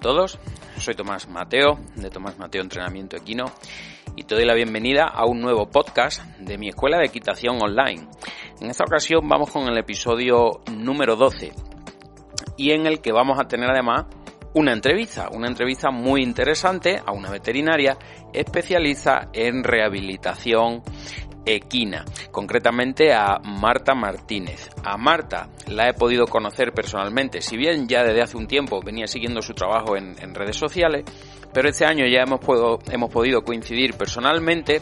Todos, soy Tomás Mateo de Tomás Mateo Entrenamiento Equino y te doy la bienvenida a un nuevo podcast de mi escuela de equitación online. En esta ocasión vamos con el episodio número 12 y en el que vamos a tener además una entrevista, una entrevista muy interesante a una veterinaria especialista en rehabilitación equina, concretamente a Marta Martínez. A Marta. La he podido conocer personalmente, si bien ya desde hace un tiempo venía siguiendo su trabajo en, redes sociales, pero este año ya hemos, hemos podido coincidir personalmente.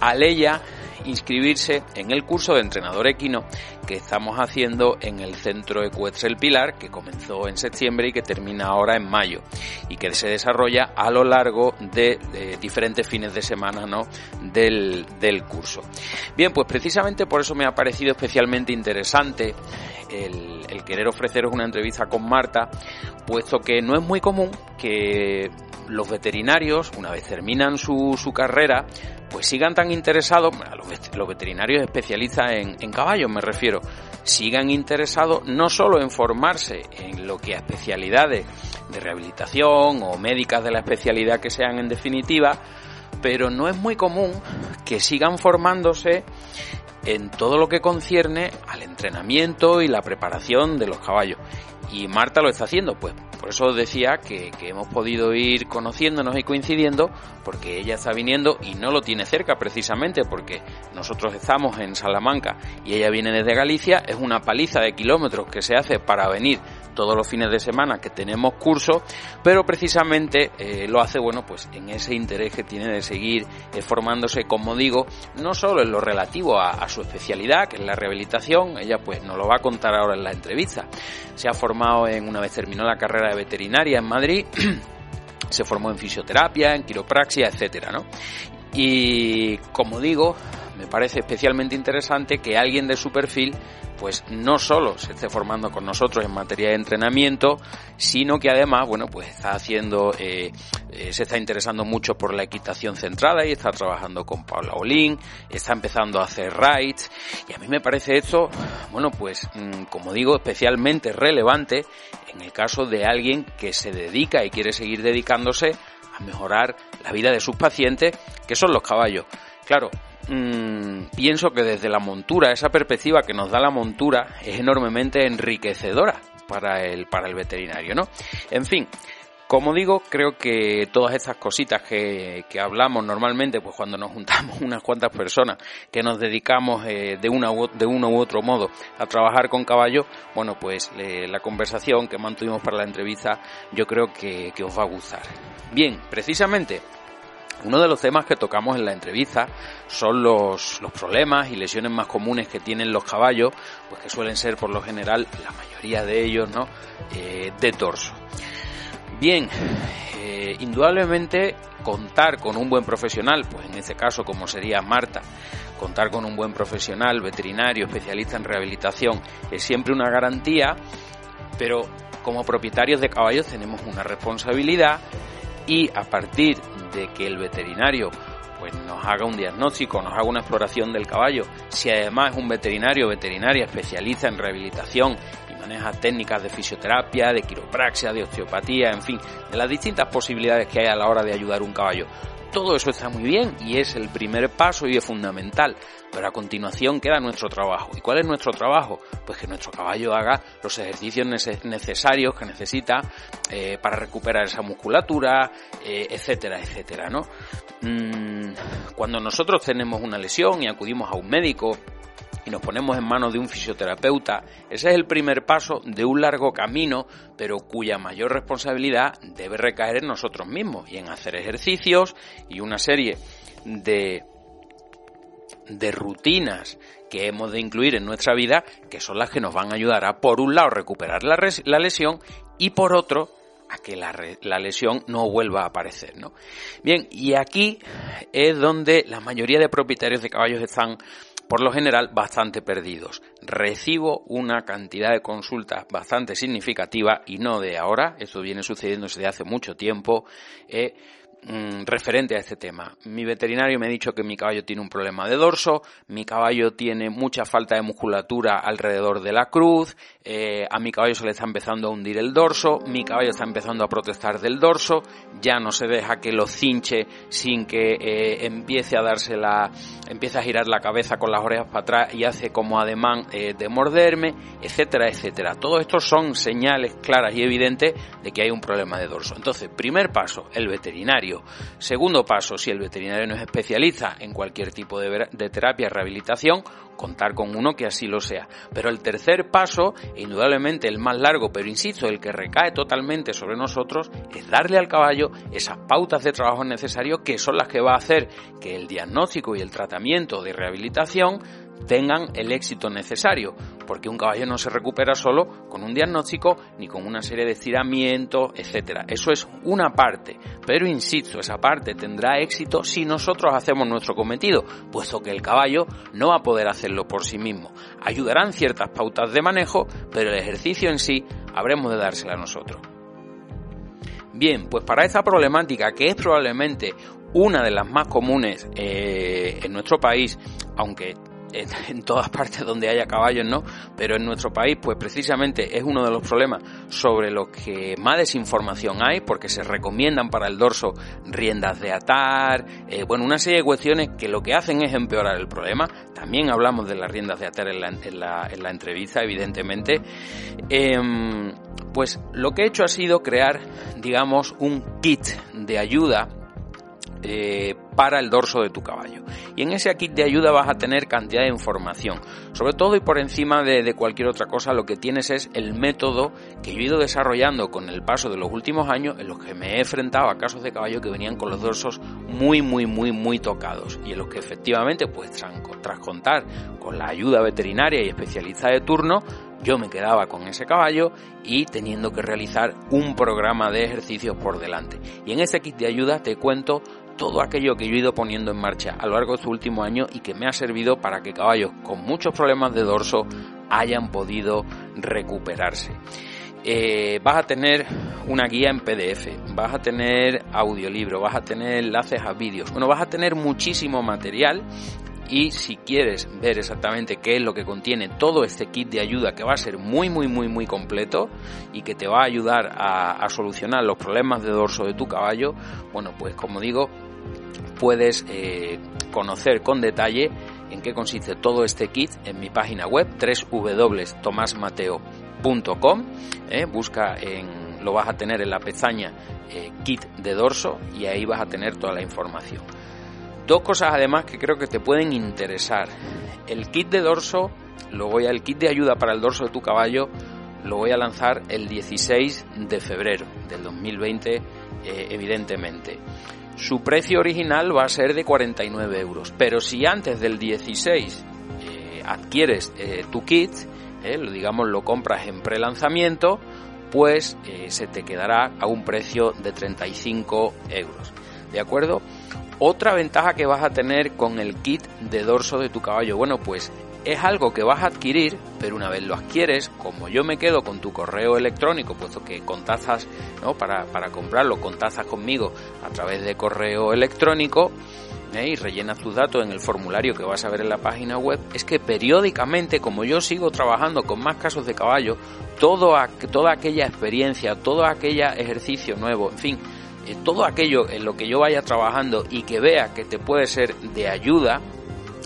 Al ella inscribirse en el curso de entrenador equino que estamos haciendo en el Centro Ecuestre El Pilar, que comenzó en septiembre y que termina ahora en mayo, y que se desarrolla a lo largo de, diferentes fines de semana ¿no? del, del curso. Bien, pues precisamente por eso me ha parecido especialmente interesante el, el querer ofreceros una entrevista con Marta, puesto que no es muy común que los veterinarios, una vez terminan su, su carrera, pues sigan tan interesados, los, veterinarios especialistas en, en, caballos me refiero, sigan interesados no solo en formarse en lo que a especialidades de rehabilitación o médicas de la especialidad que sean en definitiva, pero no es muy común que sigan formándose en todo lo que concierne al entrenamiento y la preparación de los caballos. Y Marta lo está haciendo, pues por eso decía que, hemos podido ir conociéndonos y coincidiendo porque ella está viniendo y no lo tiene cerca precisamente porque nosotros estamos en Salamanca y ella viene desde Galicia. Es una paliza de kilómetros que se hace para venir todos los fines de semana que tenemos curso, pero precisamente eh, lo hace, bueno, pues en ese interés que tiene de seguir eh, formándose, como digo, no solo en lo relativo a, a, su especialidad, que es la rehabilitación, ella pues nos lo va a contar ahora en la entrevista. Se ha formado en, una vez terminó la carrera de veterinaria en Madrid, se formó en fisioterapia, en quiropraxia, etcétera, ¿no? Y como digo, me parece especialmente interesante que alguien de su perfil pues no solo se esté formando con nosotros en materia de entrenamiento, sino que además, bueno, pues está haciendo, eh, eh, se está interesando mucho por la equitación centrada y está trabajando con Paula Olín, está empezando a hacer rides, y a mí me parece esto, bueno, pues, mm, como digo, especialmente relevante en el caso de alguien que se dedica y quiere seguir dedicándose a mejorar la vida de sus pacientes, que son los caballos. Claro, mmm, pienso que desde la montura, esa perspectiva que nos da la montura es enormemente enriquecedora para el, para el veterinario, ¿no? En fin, como digo, creo que todas estas cositas que, que, hablamos normalmente, pues cuando nos juntamos unas cuantas personas que nos dedicamos eh, de, una de uno u otro modo a trabajar con caballos, bueno, pues la conversación que mantuvimos para la entrevista yo creo que os va a gustar. Bien, precisamente uno de los temas que tocamos en la entrevista son los, los, problemas y lesiones más comunes que tienen los caballos, pues que suelen ser por lo general, la mayoría de ellos, ¿no? Eh, de torso. Bien, eh, indudablemente contar con un buen profesional, pues en este caso como sería Marta, contar con un buen profesional, veterinario, especialista en rehabilitación, es siempre una garantía, pero como propietarios de caballos tenemos una responsabilidad y a partir de que el veterinario pues nos haga un diagnóstico, nos haga una exploración del caballo, si además es un veterinario o veterinaria especialista en rehabilitación y maneja técnicas de fisioterapia, de quiropraxia, de osteopatía, en fin, de las distintas posibilidades que hay a la hora de ayudar a un caballo. Todo eso está muy bien y es el primer paso y es fundamental, pero a continuación queda nuestro trabajo. ¿Y cuál es nuestro trabajo? Pues que nuestro caballo haga los ejercicios necesarios que necesita eh, para recuperar esa musculatura, eh, etcétera, etcétera, ¿no? Mm, cuando nosotros tenemos una lesión y acudimos a un médico y nos ponemos en manos de un fisioterapeuta, ese es el primer paso de un largo camino, pero cuya mayor responsabilidad debe recaer en nosotros mismos y en hacer ejercicios y una serie de de rutinas que hemos de incluir en nuestra vida, que son las que nos van a ayudar a, por un lado, recuperar la, la lesión y por otro, a que la, la, lesión no vuelva a aparecer, ¿no? Bien, y aquí es donde la mayoría de propietarios de caballos están por lo general bastante perdidos. Recibo una cantidad de consultas bastante significativa y no de ahora, esto viene sucediendo desde hace mucho tiempo, eh, mm, referente a este tema. Mi veterinario me ha dicho que mi caballo tiene un problema de dorso, mi caballo tiene mucha falta de musculatura alrededor de la cruz, eh, a mi caballo se le está empezando a hundir el dorso, mi caballo está empezando a protestar del dorso, ya no se deja que lo cinche sin que eh, empiece a darse la, a girar la cabeza con las orejas para atrás y hace como ademán eh, de morderme, etcétera, etcétera. Todo esto son señales claras y evidentes de que hay un problema de dorso. Entonces, primer paso, el veterinario. Segundo paso, si el veterinario no es especialista en cualquier tipo de, de terapia, rehabilitación, contar con uno que así lo sea. Pero el tercer paso, indudablemente el más largo, pero insisto, el que recae totalmente sobre nosotros, es darle al caballo esas pautas de trabajo necesarios que son las que va a hacer que el diagnóstico y el tratamiento de rehabilitación tengan el éxito necesario, porque un caballo no se recupera solo con un diagnóstico ni con una serie de estiramientos, etcétera. Eso es una parte, pero insisto, esa parte tendrá éxito si nosotros hacemos nuestro cometido, puesto que el caballo no va a poder hacerlo por sí mismo. Ayudarán ciertas pautas de manejo, pero el ejercicio en sí habremos de dársela a nosotros. Bien, pues para esta problemática, que es probablemente una de las más comunes eh, en nuestro país, aunque en todas partes donde haya caballos, ¿no? Pero en nuestro país, pues precisamente es uno de los problemas sobre los que más desinformación hay, porque se recomiendan para el dorso riendas de atar, eh, bueno, una serie de cuestiones que lo que hacen es empeorar el problema. También hablamos de las riendas de atar en la, en la, en la entrevista, evidentemente. Em, pues lo que he hecho ha sido crear, digamos, un kit de ayuda eh, para el dorso de tu caballo. Y en ese kit de ayuda vas a tener cantidad de información. Sobre todo y por encima de, cualquier otra cosa, lo que tienes es el método que he ido desarrollando con el paso de los últimos años en los que me he enfrentado a casos de caballo que venían con los dorsos muy, muy, muy, muy tocados. Y en los que efectivamente, pues tras contar con la ayuda veterinaria y especialista de turno, yo me quedaba con ese caballo y teniendo que realizar un programa de ejercicios por delante. Y en ese kit de ayuda te cuento todo aquello que yo he ido poniendo en marcha a lo largo de estos últimos años y que me ha servido para que caballos con muchos problemas de dorso hayan podido recuperarse. Eh, vas a tener una guía en PDF, vas a tener audiolibro, vas a tener enlaces a vídeos, bueno, vas a tener muchísimo material y si quieres ver exactamente qué es lo que contiene todo este kit de ayuda que va a ser muy muy muy muy completo y que te va a ayudar a, solucionar los problemas de dorso de tu caballo, bueno pues como digo puedes eh, conocer con detalle en qué consiste todo este kit en mi página web www.tomasmateo.com eh, busca en lo vas a tener en la pestaña eh, kit de dorso y ahí vas a tener toda la información dos cosas además que creo que te pueden interesar el kit de dorso lo voy a el kit de ayuda para el dorso de tu caballo lo voy a lanzar el 16 de febrero del 2020 evidentemente su precio original va a ser de 49 euros. Pero si antes del 16 eh, adquieres eh, tu kit, eh, digamos lo compras en pre-lanzamiento, pues se te quedará a un precio de 35 euros. ¿De acuerdo? Otra ventaja que vas a tener con el kit de dorso de tu caballo, bueno, pues es algo que vas a adquirir, pero una vez lo adquieres, como yo me quedo con tu correo electrónico, puesto que contazas, ¿no? Para, para comprarlo, contazas conmigo a través de correo electrónico, ¿eh? y rellenas tus datos en el formulario que vas a ver en la página web, es que periódicamente, como yo sigo trabajando con más casos de caballo, todo, toda aquella experiencia, todo aquel ejercicio nuevo, en fin, todo aquello en lo que yo vaya trabajando y que vea que te puede ser de ayuda,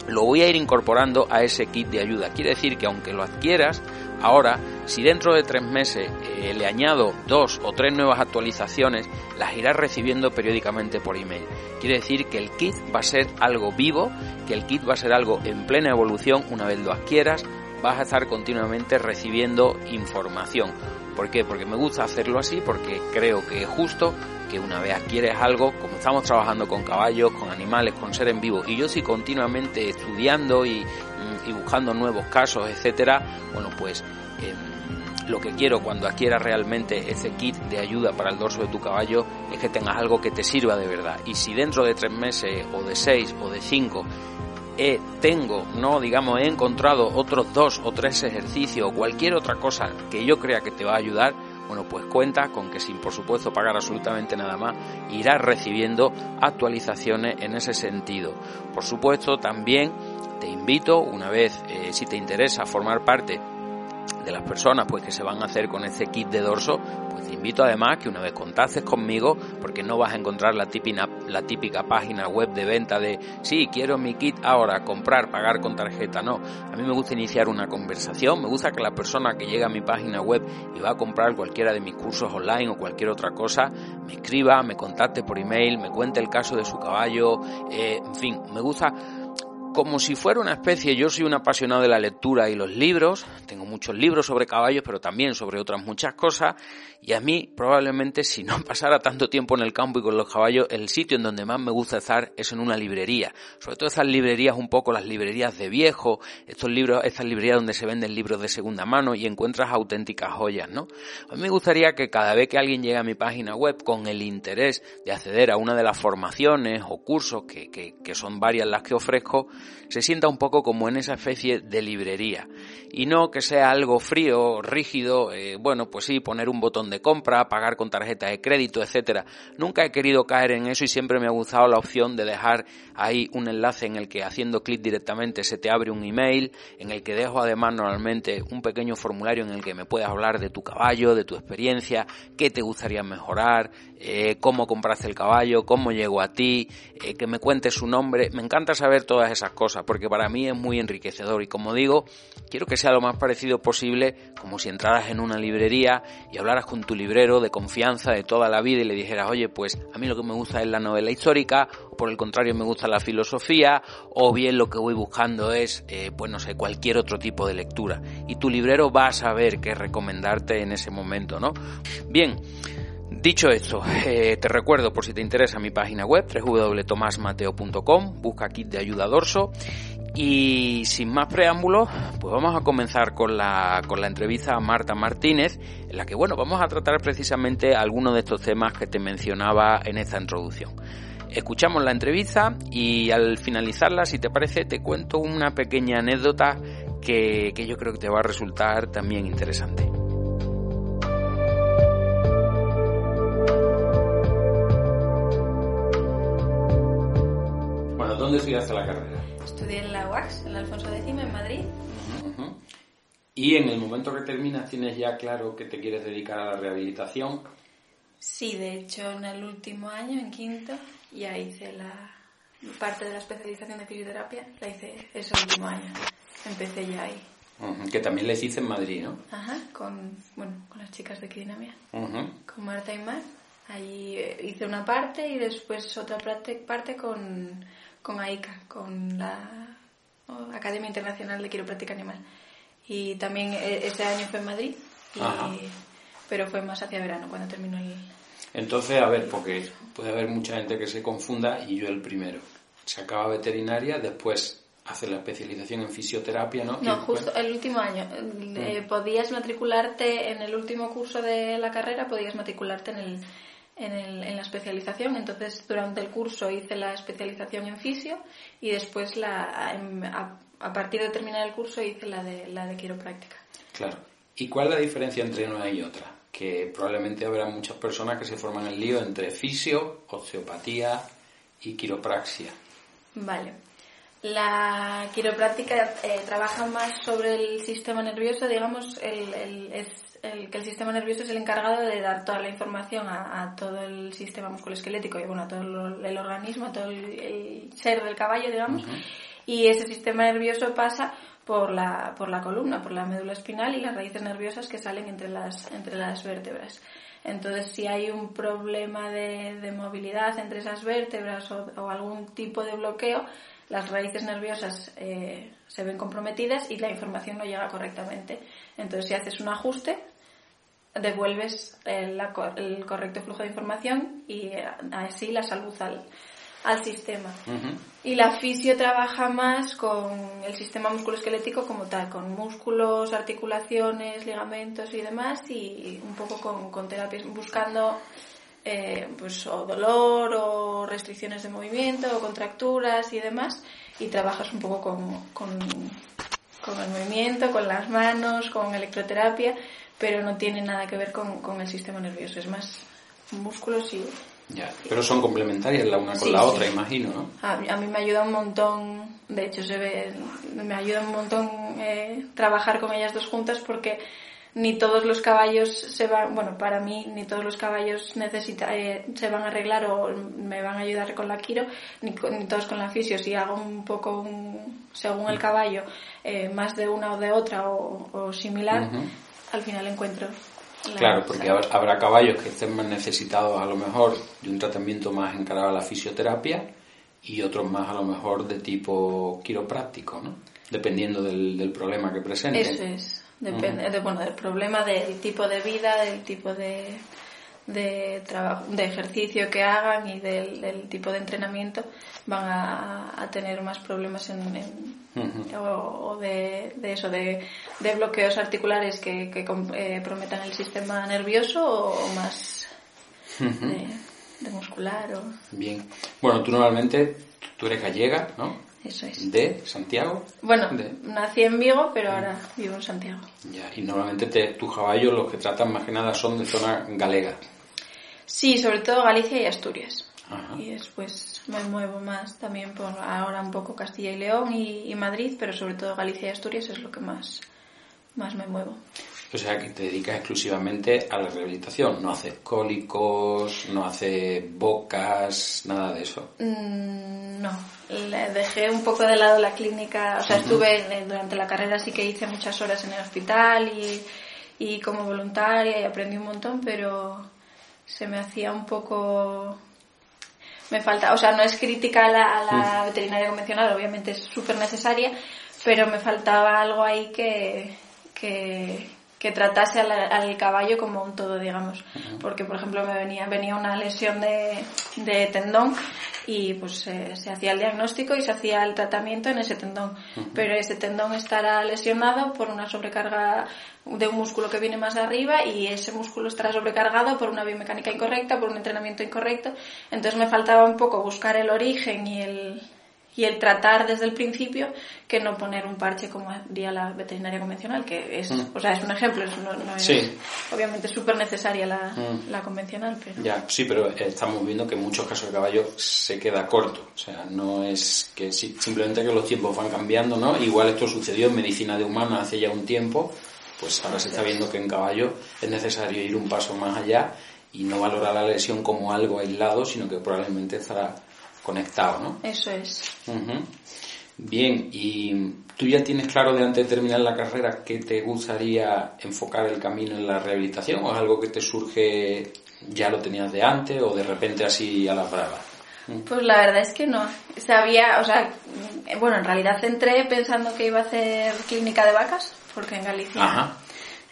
lo voy a ir incorporando a ese kit de ayuda. Quiere decir que aunque lo adquieras, ahora, si dentro de tres meses eh, le añado dos o tres nuevas actualizaciones, las irás recibiendo periódicamente por email. Quiere decir que el kit va a ser algo vivo, que el kit va a ser algo en plena evolución una vez lo adquieras, vas a estar continuamente recibiendo información. ¿Por qué? Porque me gusta hacerlo así, porque creo que es justo que una vez adquieres algo, como estamos trabajando con caballos, con animales, con seres en vivo, y yo estoy continuamente estudiando y, mm, buscando nuevos casos, etcétera, bueno, pues em, lo que quiero cuando adquieras realmente ese kit de ayuda para el dorso de tu caballo es que tengas algo que te sirva de verdad. Y si dentro de tres meses, o de seis, o de cinco, tengo, no digamos, he encontrado otros dos o tres ejercicios o cualquier otra cosa que yo crea que te va a ayudar, bueno, pues cuenta con que sin por supuesto pagar absolutamente nada más, irás recibiendo actualizaciones en ese sentido. Por supuesto, también te invito, una vez, eh, si te interesa formar parte de las personas pues que se van a hacer con ese kit de dorso, pues te invito además que una vez contactes conmigo, porque no vas a encontrar la típica, la típica página web de venta de sí, quiero mi kit ahora, comprar, pagar con tarjeta, no. A mí me gusta iniciar una conversación, me gusta que la persona que llega a mi página web y va a comprar cualquiera de mis cursos online o cualquier otra cosa, me escriba, me contacte por email, me cuente el caso de su caballo, eh, en fin, me gusta como si fuera una especie, yo soy un apasionado de la lectura y los libros, tengo muchos libros sobre caballos, pero también sobre otras muchas cosas, y a mí probablemente si no pasara tanto tiempo en el campo y con los caballos, el sitio en donde más me gusta estar es en una librería, sobre todo esas librerías un poco las librerías de viejo, estos libros, estas librerías donde se venden libros de segunda mano y encuentras auténticas joyas, ¿no? A mí me gustaría que cada vez que alguien llegue a mi página web con el interés de acceder a una de las formaciones o cursos que, que, que son varias las que ofrezco, se sienta un poco como en esa especie de librería y no que sea algo frío, rígido, eh, bueno, pues sí, poner un botón de compra, pagar con tarjeta de crédito, etcétera. Nunca he querido caer en eso y siempre me ha gustado la opción de dejar ahí un enlace en el que haciendo clic directamente se te abre un email, en el que dejo además normalmente un pequeño formulario en el que me puedas hablar de tu caballo, de tu experiencia, qué te gustaría mejorar, eh, cómo compraste el caballo, cómo llegó a ti, eh, que me cuentes su nombre. Me encanta saber todas esas cosas porque para mí es muy enriquecedor y como digo, quiero que sea lo más parecido posible como si entraras en una librería y hablaras con tu librero de confianza de toda la vida y le dijeras, oye, pues a mí lo que me gusta es la novela histórica, o por el contrario me gusta la filosofía, o bien lo que voy buscando es, eh, pues no sé, cualquier otro tipo de lectura. Y tu librero va a saber qué recomendarte en ese momento, ¿no? Bien, Dicho esto, eh, te recuerdo por si te interesa mi página web www.tomasmateo.com, busca kit de ayuda dorso y sin más preámbulos, pues vamos a comenzar con la, con la entrevista a Marta Martínez, en la que bueno, vamos a tratar precisamente algunos de estos temas que te mencionaba en esta introducción. Escuchamos la entrevista y al finalizarla, si te parece, te cuento una pequeña anécdota que, que yo creo que te va a resultar también interesante. ¿Dónde estudiaste la carrera? Estudié en la UAX, en Alfonso X, en Madrid. ¿Y en el momento que terminas tienes ya claro que te quieres dedicar a la rehabilitación? Sí, de hecho en el último año, en quinto, ya hice la parte de la especialización de fisioterapia, la hice ese último año. Empecé ya ahí. Que también la hice en Madrid, ¿no? Ajá, con, bueno, con las chicas de Quidinamia, con Marta y Mar. Ahí eh, hice una parte y después otra parte, parte con con AICA, con la Academia Internacional de Quiropráctica Animal. Y también e, ese año fue en Madrid, pero fue más hacia verano cuando terminó el... Entonces, a ver, porque puede haber mucha gente que se confunda y yo el primero. Se acaba veterinaria, después hace la especialización en fisioterapia, ¿no? No, justo el último año. Eh, mm. podías matricularte en el último curso de la carrera, podías matricularte en el en, el, en, la especialización. Entonces, durante el curso hice la especialización en fisio y después, la, a, partir de terminar el curso, hice la de, la de quiropráctica. Claro. ¿Y cuál es la diferencia entre una y otra? Que probablemente habrá muchas personas que se forman el lío entre fisio, osteopatía y quiropraxia. Vale. La quiropráctica eh, trabaja más sobre el sistema nervioso, digamos, el, el, es el, que el sistema nervioso es el encargado de dar toda la información a, todo el sistema musculoesquelético y bueno, a todo el, organismo, a todo el, ser del caballo, digamos, y ese sistema nervioso pasa por la, por la columna, por la médula espinal y las raíces nerviosas que salen entre las, entre las vértebras. Entonces, si hay un problema de, movilidad entre esas vértebras o, algún tipo de bloqueo, las raíces nerviosas eh, se ven comprometidas y la información no llega correctamente. Entonces, si haces un ajuste, devuelves el, el correcto flujo de información y eh, así la salud al, al sistema. Y la fisio trabaja más con el sistema musculoesquelético como tal, con músculos, articulaciones, ligamentos y demás, y un poco con, con terapias, buscando eh, pues o dolor o restricciones de movimiento o contracturas y demás, y trabajas un poco con, con, con el movimiento, con las manos, con electroterapia, pero no tiene nada que ver con, con el sistema nervioso, es más músculos y... Ya, pero son complementarias la una con Sí, la sí. otra, imagino, ¿no? A, a mí me ayuda un montón, de hecho se ve, me ayuda un montón eh, trabajar con ellas dos juntas porque ni todos los caballos se van, bueno, para mí ni todos los caballos necesita, eh, se van a arreglar o me van a ayudar con la quiro, ni, ni todos con la fisio. Si hago un poco, un- según el caballo, eh, más de una o de otra o, o similar, al final encuentro. la- Claro, porque habrá, habrá caballos que estén más necesitados a lo mejor de un tratamiento más encarado a la fisioterapia y otros más a lo mejor de tipo quiropráctico, ¿no? Dependiendo del, del problema que presenten. Eso es. Depende, de, bueno, del problema, del tipo de vida, del tipo de, de trabajo, de ejercicio que hagan y del, del tipo de entrenamiento, van a, a tener más problemas en, en- o, o de, de eso, de, de bloqueos articulares que, que eh, prometan el sistema nervioso o, más de, de muscular o Bien. Bueno, tú normalmente, tú eres gallega, ¿no? Eso es. De Santiago. Bueno, de- nací en Vigo, pero ahora vivo en Santiago. Ya, y normalmente te- tus caballos los que tratan más que nada son de zona galega. Sí, sobre todo Galicia y Asturias. Ajá. Y después me muevo más también por ahora un poco Castilla y León y, y Madrid, pero sobre todo Galicia y Asturias es lo que más, más me muevo. O sea, que te dedicas exclusivamente a la rehabilitación. No haces cólicos, no haces bocas, nada de eso. Mm, no, le dejé un poco de lado la clínica, o sea, estuve en- durante la carrera sí que hice muchas horas en el hospital y, y como voluntaria y aprendí un montón, pero se me hacía un poco me falta, o sea, no es crítica a la, a la veterinaria convencional, obviamente es súper necesaria, pero me faltaba algo ahí que, que, que tratase al, al caballo como un todo, digamos. Porque, por ejemplo, me venía, venía una lesión de, de tendón y pues eh, se hacía el diagnóstico y se hacía el tratamiento en ese tendón. Pero ese tendón estará lesionado por una sobrecarga de un músculo que viene más arriba y ese músculo estará sobrecargado por una biomecánica incorrecta, por un entrenamiento incorrecto. Entonces me faltaba un poco buscar el origen y el, y el tratar desde el principio que no poner un parche como haría la veterinaria convencional, que es, o sea, es un ejemplo, es- no, no es Sí. obviamente súper necesaria la, Mm. la convencional, pero... Ya, sí, pero estamos viendo que en muchos casos el caballo se queda corto. O sea, no es que si- simplemente que los tiempos van cambiando, ¿no? Igual esto sucedió en medicina de humana hace ya un tiempo, pues ahora se está viendo que en caballo es necesario ir un paso más allá y no valorar la lesión como algo aislado, sino que probablemente estará conectado, ¿no? Eso es. Bien, y tú ya tienes claro de antes de terminar la carrera que te gustaría enfocar el camino en la rehabilitación o es algo que te surge, ya lo tenías de antes o de repente así a las bravas? Pues la verdad es que no. Sabía, o sea, bueno, en realidad entré pensando que iba a hacer clínica de vacas, porque en Galicia Ajá.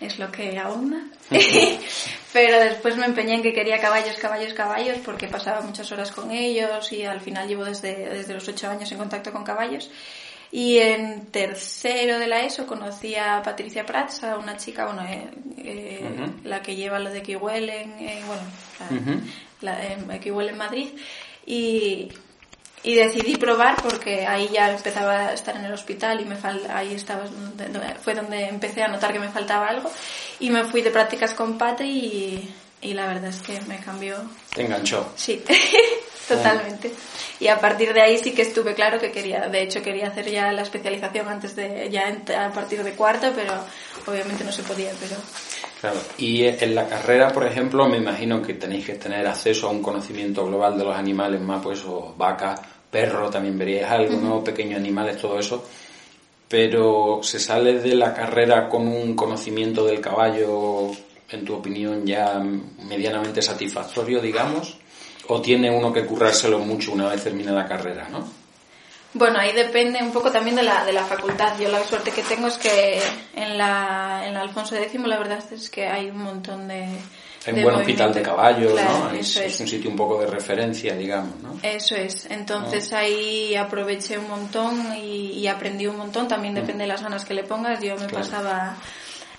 Es lo que abunda. Pero después me empeñé en que quería caballos, caballos, caballos, porque pasaba muchas horas con ellos y al final llevo desde, desde los ocho años en contacto con caballos. Y en tercero de la ESO conocí a Patricia Prats, a una chica, bueno, eh, eh, la que lleva lo de Kiwell en, eh, bueno, la, Ujú. la, en Kiwell en Madrid. Y, y decidí probar porque ahí ya empezaba a estar en el hospital y me fal- ahí estaba fue donde empecé a notar que me faltaba algo y me fui de prácticas con Patri y, y la verdad es que me cambió Te enganchó. sí totalmente y a partir de ahí sí que estuve claro que quería de hecho quería hacer ya la especialización antes de ya a partir de cuarto pero obviamente no se podía pero Claro. Y en la carrera, por ejemplo, me imagino que tenéis que tener acceso a un conocimiento global de los animales más, pues, o vaca, perro, también veríais algo, ¿no? Pequeños animales, todo eso. Pero se sale de la carrera con un conocimiento del caballo, en tu opinión, ya medianamente satisfactorio, digamos, o tiene uno que currárselo mucho una vez termine la carrera, ¿no? Bueno, ahí depende un poco también de la, de la facultad. Yo la suerte que tengo es que en la, en la Alfonso X la verdad es que hay un montón de... Hay un buen hospital de caballos, Claro, ¿no? Es, Eso es es. un sitio un poco de referencia, digamos, ¿no? Eso es. Entonces ahí aproveché un montón y, y aprendí un montón. También depende de las ganas que le pongas. Yo me Claro. pasaba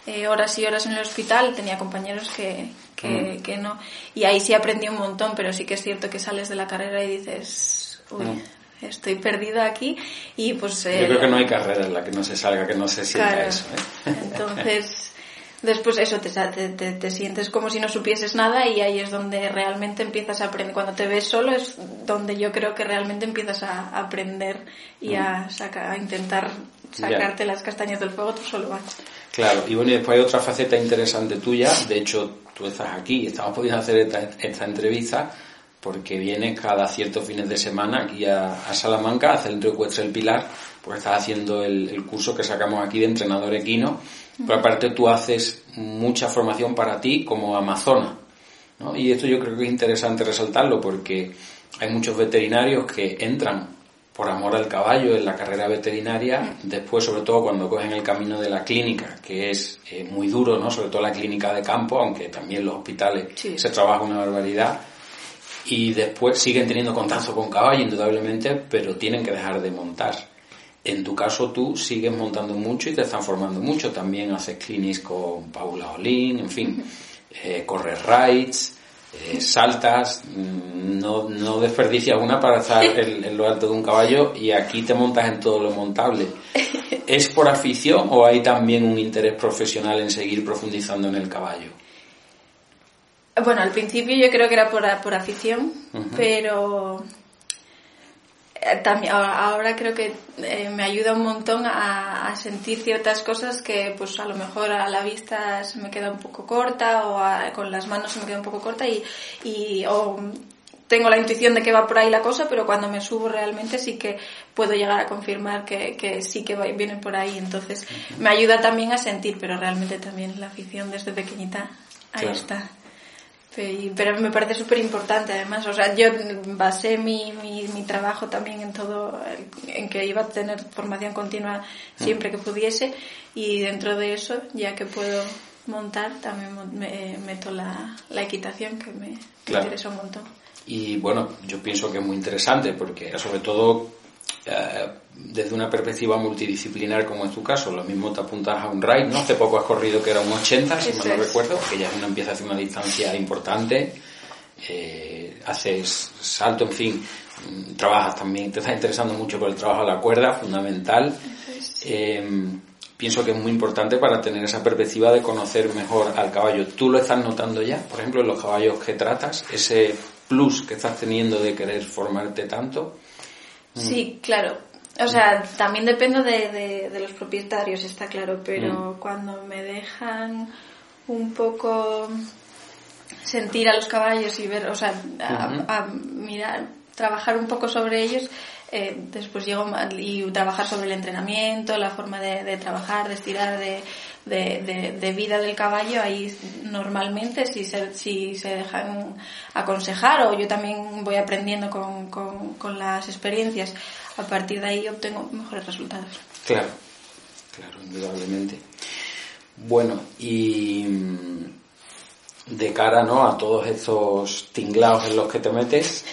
eh, horas y horas en el hospital. Tenía compañeros que, que, que no. Y ahí sí aprendí un montón, pero sí que es cierto que sales de la carrera y dices, uy, Mm. estoy perdido aquí. Y pues... eh, Yo creo que no hay carrera en la que no se salga, que no se sienta Claro. eso, ¿eh? Entonces, después eso, te, te, te, sientes como si no supieses nada y ahí es donde realmente empiezas a aprender. Cuando te ves solo es donde yo creo que realmente empiezas a aprender y a, mm. sacar, a intentar sacarte las castañas del fuego tú solo vas. Claro, y bueno, y después hay otra faceta interesante tuya, de hecho tú estás aquí y estamos pudiendo hacer esta, esta entrevista porque vienes cada ciertos fines de semana aquí a, Salamanca, a hacer el Ecuestre El Pilar, porque estás haciendo el, curso que sacamos aquí de entrenador equino, pero aparte tú haces mucha formación para ti como amazona, ¿no? Y esto yo creo que es interesante resaltarlo porque hay muchos veterinarios que entran por amor al caballo en la carrera veterinaria, después sobre todo cuando cogen el camino de la clínica, que es eh, muy duro, ¿no? Sobre todo la clínica de campo, aunque también los hospitales se trabaja una barbaridad, y después siguen teniendo contacto con caballo, indudablemente, pero tienen que dejar de montar. En tu caso tú sigues montando mucho y te están formando mucho. También haces clinics con Paula Olin, en fin, eh, corres rides, eh, saltas, mm, no, no desperdicias una para estar en, lo alto de un caballo y aquí te montas en todo lo montable. ¿Es por afición o hay también un interés profesional en seguir profundizando en el caballo? Bueno, al principio yo creo que era por, por afición, pero también ahora creo que eh, me ayuda un montón a, sentir ciertas cosas que pues a lo mejor a la vista se me queda un poco corta o con las manos se me queda un poco corta y, y o tengo la intuición de que va por ahí la cosa, pero cuando me subo realmente sí que puedo llegar a confirmar que, que sí que viene por ahí. Entonces me ayuda también a sentir, pero realmente también la afición desde pequeñita ahí está pero me parece súper importante además, o sea, yo basé mi, mi, mi, trabajo también en todo, en que iba a tener formación continua siempre que pudiese y dentro de eso, ya que puedo montar, también me, meto la, la equitación que me, interesa un montón. Y bueno, yo pienso que es muy interesante porque sobre todo desde una perspectiva multidisciplinar como en tu caso, lo mismo te apuntas a un ride, ¿no? Hace poco has corrido que era un 80, si mal no recuerdo, que ya es una, empieza a hacer una distancia importante, eh, haces salto, en fin, mm, trabajas también, te estás interesando mucho por el trabajo a la cuerda, fundamental. Eh, pienso que es muy importante para tener esa perspectiva de conocer mejor al caballo. ¿Tú lo estás notando ya? Por ejemplo, en los caballos que tratas, ese plus que estás teniendo de querer formarte tanto. Sí, claro. O sea, también dependo de, de, los propietarios, está claro, pero mm. cuando me dejan un poco sentir a los caballos y ver, o sea, a, mirar, trabajar un poco sobre ellos, eh, después llego y trabajar sobre el entrenamiento, la forma de, de trabajar, de estirar, de, de, de, vida del caballo, ahí normalmente si se, si se dejan aconsejar o yo también voy aprendiendo con, con, las experiencias, a partir de ahí obtengo mejores resultados. Claro, claro, indudablemente. Bueno, y de cara ¿no? a todos estos tinglados en los que te metes,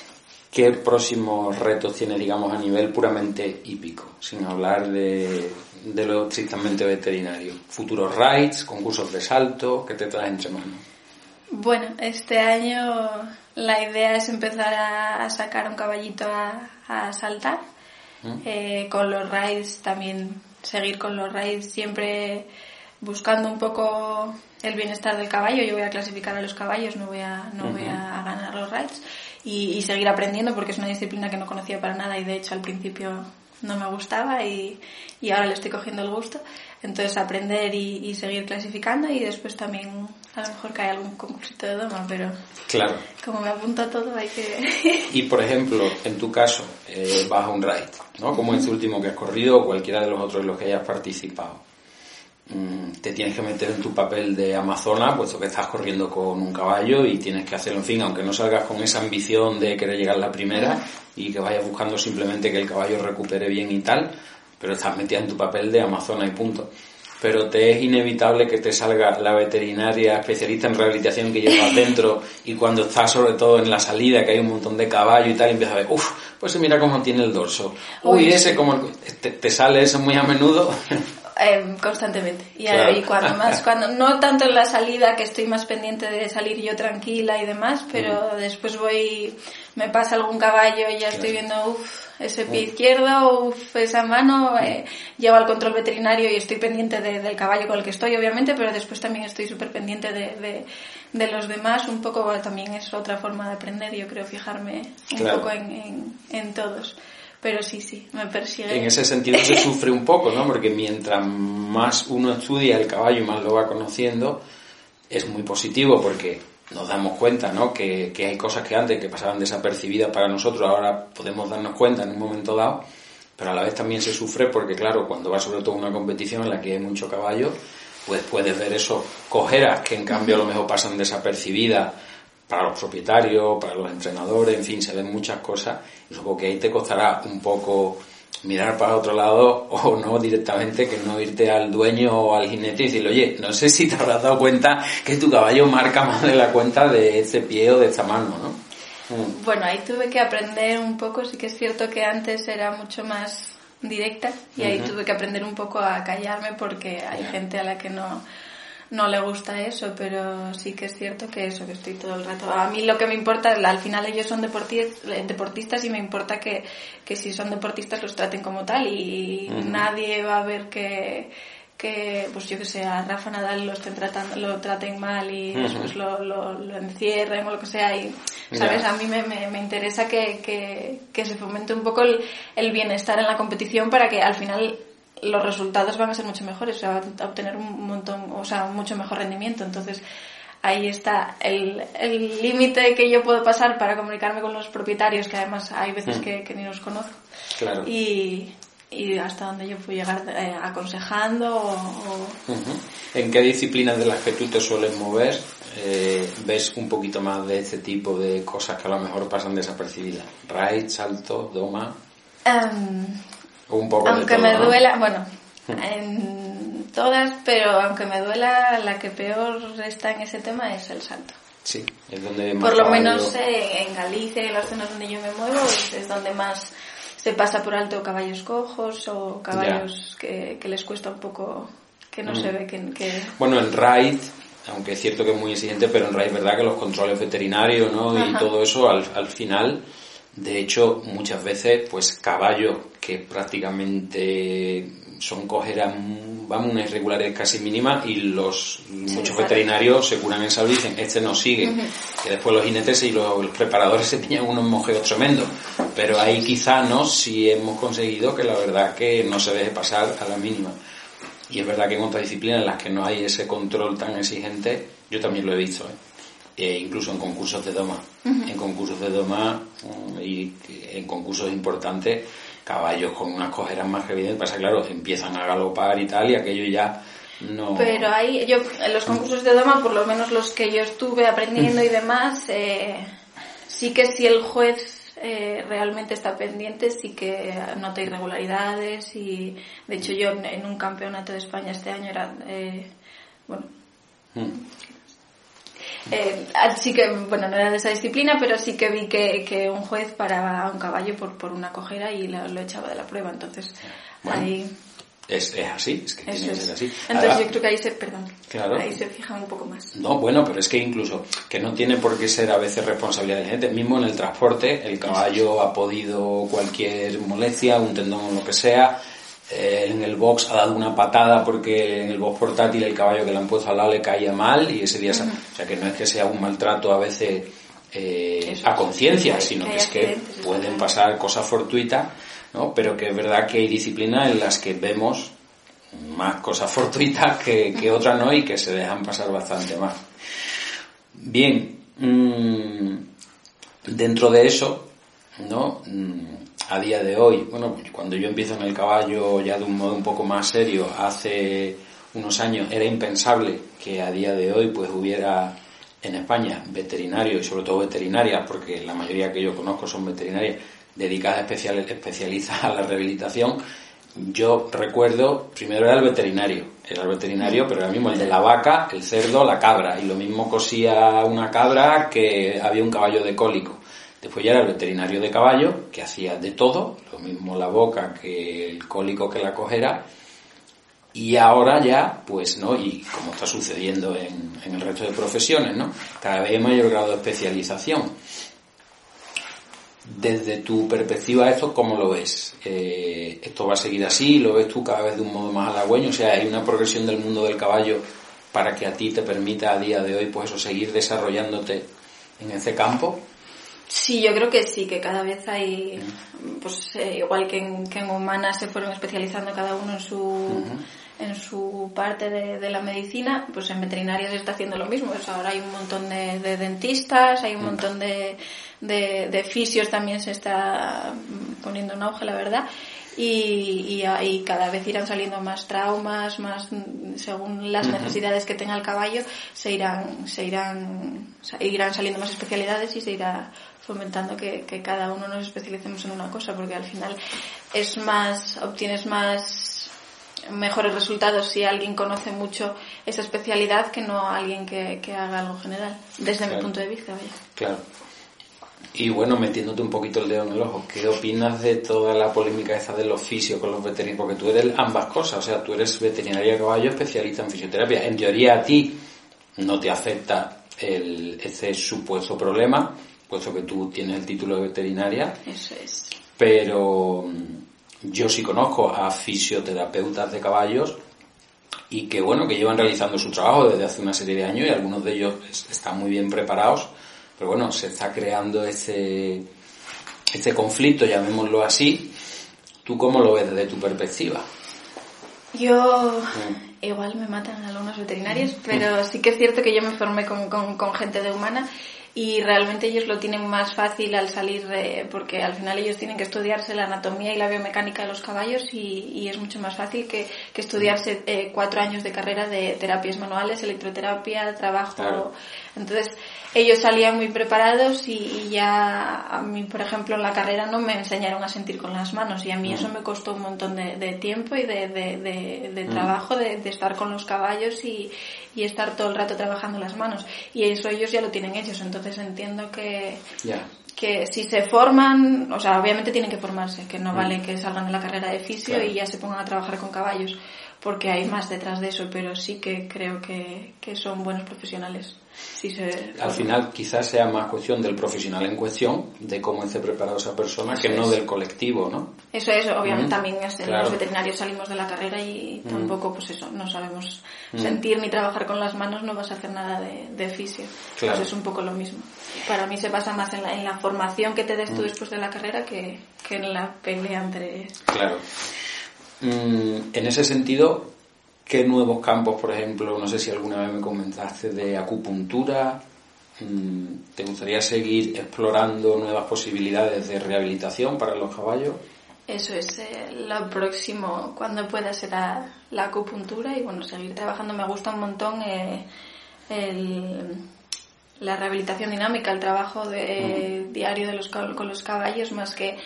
¿qué próximos retos tienes, digamos, a nivel puramente hípico? Sin hablar de de lo estrictamente veterinario? ¿Futuros rides, concursos de salto? ¿Qué te traes entre manos? Bueno, este año la idea es empezar a, sacar un caballito a, saltar. ¿Mm? Eh, con los rides también, seguir con los rides siempre buscando un poco el bienestar del caballo. Yo voy a clasificar a los caballos, no voy a, no voy a ganar los rides. Y, y, seguir aprendiendo porque es una disciplina que no conocía para nada y de hecho al principio no me gustaba y, y ahora le estoy cogiendo el gusto. Entonces aprender y, seguir clasificando y después también a lo mejor cae algún concursito de doma, pero claro. como me apunta todo hay que... y por ejemplo, en tu caso, eh, vas a un ride, ¿no? Como este último que has corrido o cualquiera de los otros en los que hayas participado. Mm, te tienes que meter en tu papel de amazona, puesto que estás corriendo con un caballo y tienes que hacerlo, en fin, aunque no salgas con esa ambición de querer llegar a la primera y que vayas buscando simplemente que el caballo recupere bien y tal, pero estás metida en tu papel de amazona y punto. Pero te es inevitable que te salga la veterinaria especialista en rehabilitación que llevas dentro y cuando estás sobre todo en la salida, que hay un montón de caballo y tal, y empiezas a ver, uff, pues mira cómo tiene el dorso. Uy, ese como... Te, te sale eso muy a menudo. Eh, constantemente. Y, ahí cuando más, cuando, no tanto en la salida, que estoy más pendiente de salir yo tranquila y demás, pero después voy, me pasa algún caballo y ya estoy viendo, uff, ese pie izquierdo, uff, esa mano, eh, llevo al control veterinario y estoy pendiente del caballo con el que estoy, obviamente, pero después también estoy súper pendiente de, de, los demás, un poco, también es otra forma de aprender, yo creo, fijarme un poco en, en, en todos pero sí, sí, me persigue. En ese sentido se sufre un poco, ¿no? Porque mientras más uno estudia el caballo y más lo va conociendo, es muy positivo porque nos damos cuenta, ¿no? Que, que hay cosas que antes que pasaban desapercibidas para nosotros, ahora podemos darnos cuenta en un momento dado, pero a la vez también se sufre porque, claro, cuando va sobre todo una competición en la que hay mucho caballo, pues puedes ver eso, cojeras que en cambio a lo mejor pasan desapercibidas para los propietarios, para los entrenadores, en fin, se ven muchas cosas y supongo que ahí te costará un poco mirar para otro lado o no directamente que no irte al dueño o al jinete y decirle, oye, no sé si te habrás dado cuenta que tu caballo marca más de la cuenta de ese pie o de esta mano, ¿no? Mm. Bueno, ahí tuve que aprender un poco, sí que es cierto que antes era mucho más directa y ahí tuve que aprender un poco a callarme porque hay gente a la que no no le gusta eso, pero sí que es cierto que eso, que estoy todo el rato. A mí lo que me importa, al final ellos son deportistas y me importa que, que si son deportistas los traten como tal y nadie va a ver que, que, pues yo que sé, a Rafa Nadal lo estén tratando, lo traten mal y después lo, lo, encierren o lo que sea y, ¿sabes? A mí me, me, interesa que, que, que, se fomente un poco el, el bienestar en la competición para que al final los resultados van a ser mucho mejores, o sea, a obtener un montón, o sea, mucho mejor rendimiento. Entonces, ahí está el límite que yo puedo pasar para comunicarme con los propietarios, que además hay veces mm. que, ni los conozco. Claro. Y, y hasta donde yo puedo llegar eh, aconsejando o, ¿En qué disciplinas de las que tú te sueles mover eh, ves un poquito más de este tipo de cosas que a lo mejor pasan desapercibidas? ¿Ride, salto, doma? Um, un poco aunque me duela, bueno, en todas, pero aunque me duela, la que peor está en ese tema es el salto. Sí, es donde más Por lo menos eh, en Galicia, en las zonas donde yo me muevo, es, donde más se pasa por alto caballos cojos o caballos que, les cuesta un poco, que no se ve que, Bueno, en Ride, aunque es cierto que es muy exigente, pero en Ride es verdad que los controles veterinarios ¿no? y todo eso al, al final de hecho, muchas veces, pues caballos que prácticamente son cogeras, vamos, una irregularidad casi mínima y los muchos veterinarios se curan en salud y dicen, este no sigue. Que después los jinetes y los, preparadores se pillan unos mojeos tremendos. Pero ahí quizá no, si hemos conseguido que la verdad que no se deje pasar a la mínima. Y es verdad que en otras disciplinas en las que no hay ese control tan exigente, yo también lo he visto. ¿eh? Eh, incluso en concursos de doma. En concursos de doma mm, y en concursos importantes, caballos con unas cojeras más evidentes, pasa claro, empiezan a galopar y tal, y aquello ya no. Pero ahí, yo, en los concursos de doma, por lo menos los que yo estuve aprendiendo y demás, eh, sí que si el juez eh, realmente está pendiente, sí que nota irregularidades y, de hecho, yo en un campeonato de España este año era, bueno, eh, así que, bueno, no era de esa disciplina, pero sí que vi que, que un juez paraba a un caballo por, por una cojera y lo, echaba de la prueba. Entonces, ahí. Es, es, así, es que tiene que ser así. Entonces yo creo que ahí se, perdón, ahí se fijan un poco más. No, bueno, pero es que incluso, que no tiene por qué ser a veces responsabilidad de gente. Mismo en el transporte, el caballo ha podido cualquier molestia, un tendón o lo que sea, eh, en el box ha dado una patada porque en el box portátil el caballo que le han puesto al lado le caía mal y ese día... O sea que no es que sea un maltrato a veces eh, a conciencia, sino que es que pueden pasar cosas fortuitas, ¿no? Pero que es verdad que hay disciplinas en las que vemos más cosas fortuitas que, que otras no y que se dejan pasar bastante más. Bien, mm, dentro de eso, ¿no? Mm, a día de hoy, bueno, cuando yo empiezo en el caballo ya de un modo un poco más serio, hace unos años era impensable que a día de hoy pues hubiera en España veterinarios y sobre todo veterinarias, porque la mayoría que yo conozco son veterinarias dedicadas especial, especializadas a la rehabilitación. Yo recuerdo, primero era el veterinario, era el veterinario, pero era mismo el de la vaca, el cerdo, la cabra, y lo mismo cosía una cabra que había un caballo de cólico. Después ya era el veterinario de caballo, que hacía de todo, lo mismo la boca que el cólico que la cojera. Y ahora ya, pues, ¿no? Y como está sucediendo en, en el resto de profesiones, ¿no? Cada vez hay mayor grado de especialización. Desde tu perspectiva, ¿esto cómo lo ves? Eh, ¿Esto va a seguir así? ¿Lo ves tú cada vez de un modo más halagüeño? O sea, ¿hay una progresión del mundo del caballo para que a ti te permita a día de hoy, pues eso, seguir desarrollándote en ese campo? Sí, yo creo que sí, que cada vez hay, pues eh, igual que en, que en Humana se fueron especializando cada uno en su, en su parte de, de, la medicina, pues en veterinaria se está haciendo lo mismo. Pues ahora hay un montón de, de dentistas, hay un montón de, de, fisios también se está poniendo en auge, la verdad. Y, y, cada vez irán saliendo más traumas, más según las necesidades que tenga el caballo, se irán, se irán, irán saliendo más especialidades y se irá fomentando que, que cada uno nos especialicemos en una cosa, porque al final es más, obtienes más mejores resultados si alguien conoce mucho esa especialidad que no alguien que, que haga algo general, desde mi punto de vista. Vaya. Claro. Y bueno, metiéndote un poquito el dedo en el ojo, ¿qué opinas de toda la polémica esa del oficio con los veterinarios? Porque tú eres ambas cosas, o sea, tú eres veterinaria de caballo especialista en fisioterapia. En teoría a ti no te afecta el, ese supuesto problema, puesto que tú tienes el título de veterinaria. Eso es. Pero mm, yo sí conozco a fisioterapeutas de caballos y que bueno, que llevan realizando su trabajo desde hace una serie de años y algunos de ellos están muy bien preparados, pero bueno, se está creando este, este conflicto, llamémoslo así. ¿Tú cómo lo ves desde tu perspectiva? Yo mm. igual me matan algunos veterinarios, mm. pero sí que es cierto que yo me formé con, con, con gente de humana y realmente ellos lo tienen más fácil al salir de, porque al final ellos tienen que estudiarse la anatomía y la biomecánica de los caballos y, y es mucho más fácil que, que estudiarse eh, cuatro años de carrera de terapias manuales, electroterapia, trabajo. Entonces, ellos salían muy preparados y, ya a mí, por ejemplo, en la carrera no me enseñaron a sentir con las manos y a mí eso me costó un montón de, de tiempo y de, de, de trabajo, de, estar con los caballos y, y estar todo el rato trabajando las manos. Y eso ellos ya lo tienen hechos, entonces entiendo que, que si se forman, o sea, obviamente tienen que formarse, que no vale que salgan de la carrera de fisio y ya se pongan a trabajar con caballos, porque hay más detrás de eso, pero sí que creo que, que son buenos profesionales. Al final quizás sea más cuestión del profesional en cuestión, de cómo esté preparado esa persona, que no del colectivo, ¿no? Eso es, obviamente también los veterinarios salimos de la carrera y tampoco, pues eso, no sabemos sentir ni trabajar con las manos, no vas a hacer nada de, de fisio. Pues es un poco lo mismo. Para mí se basa más en la, en la formación que te des tú después de la carrera que, que en la pelea entre... Claro. Mm, en ese sentido, ¿Qué nuevos campos, por ejemplo, no sé si alguna vez me comentaste de acupuntura? Mm, ¿Te gustaría seguir explorando nuevas posibilidades de rehabilitación para los caballos? Eso es eh, lo próximo, cuando pueda será la acupuntura y bueno, seguir trabajando. Me gusta un montón eh, el, la rehabilitación dinámica, el trabajo de, diario de los, con los caballos, más que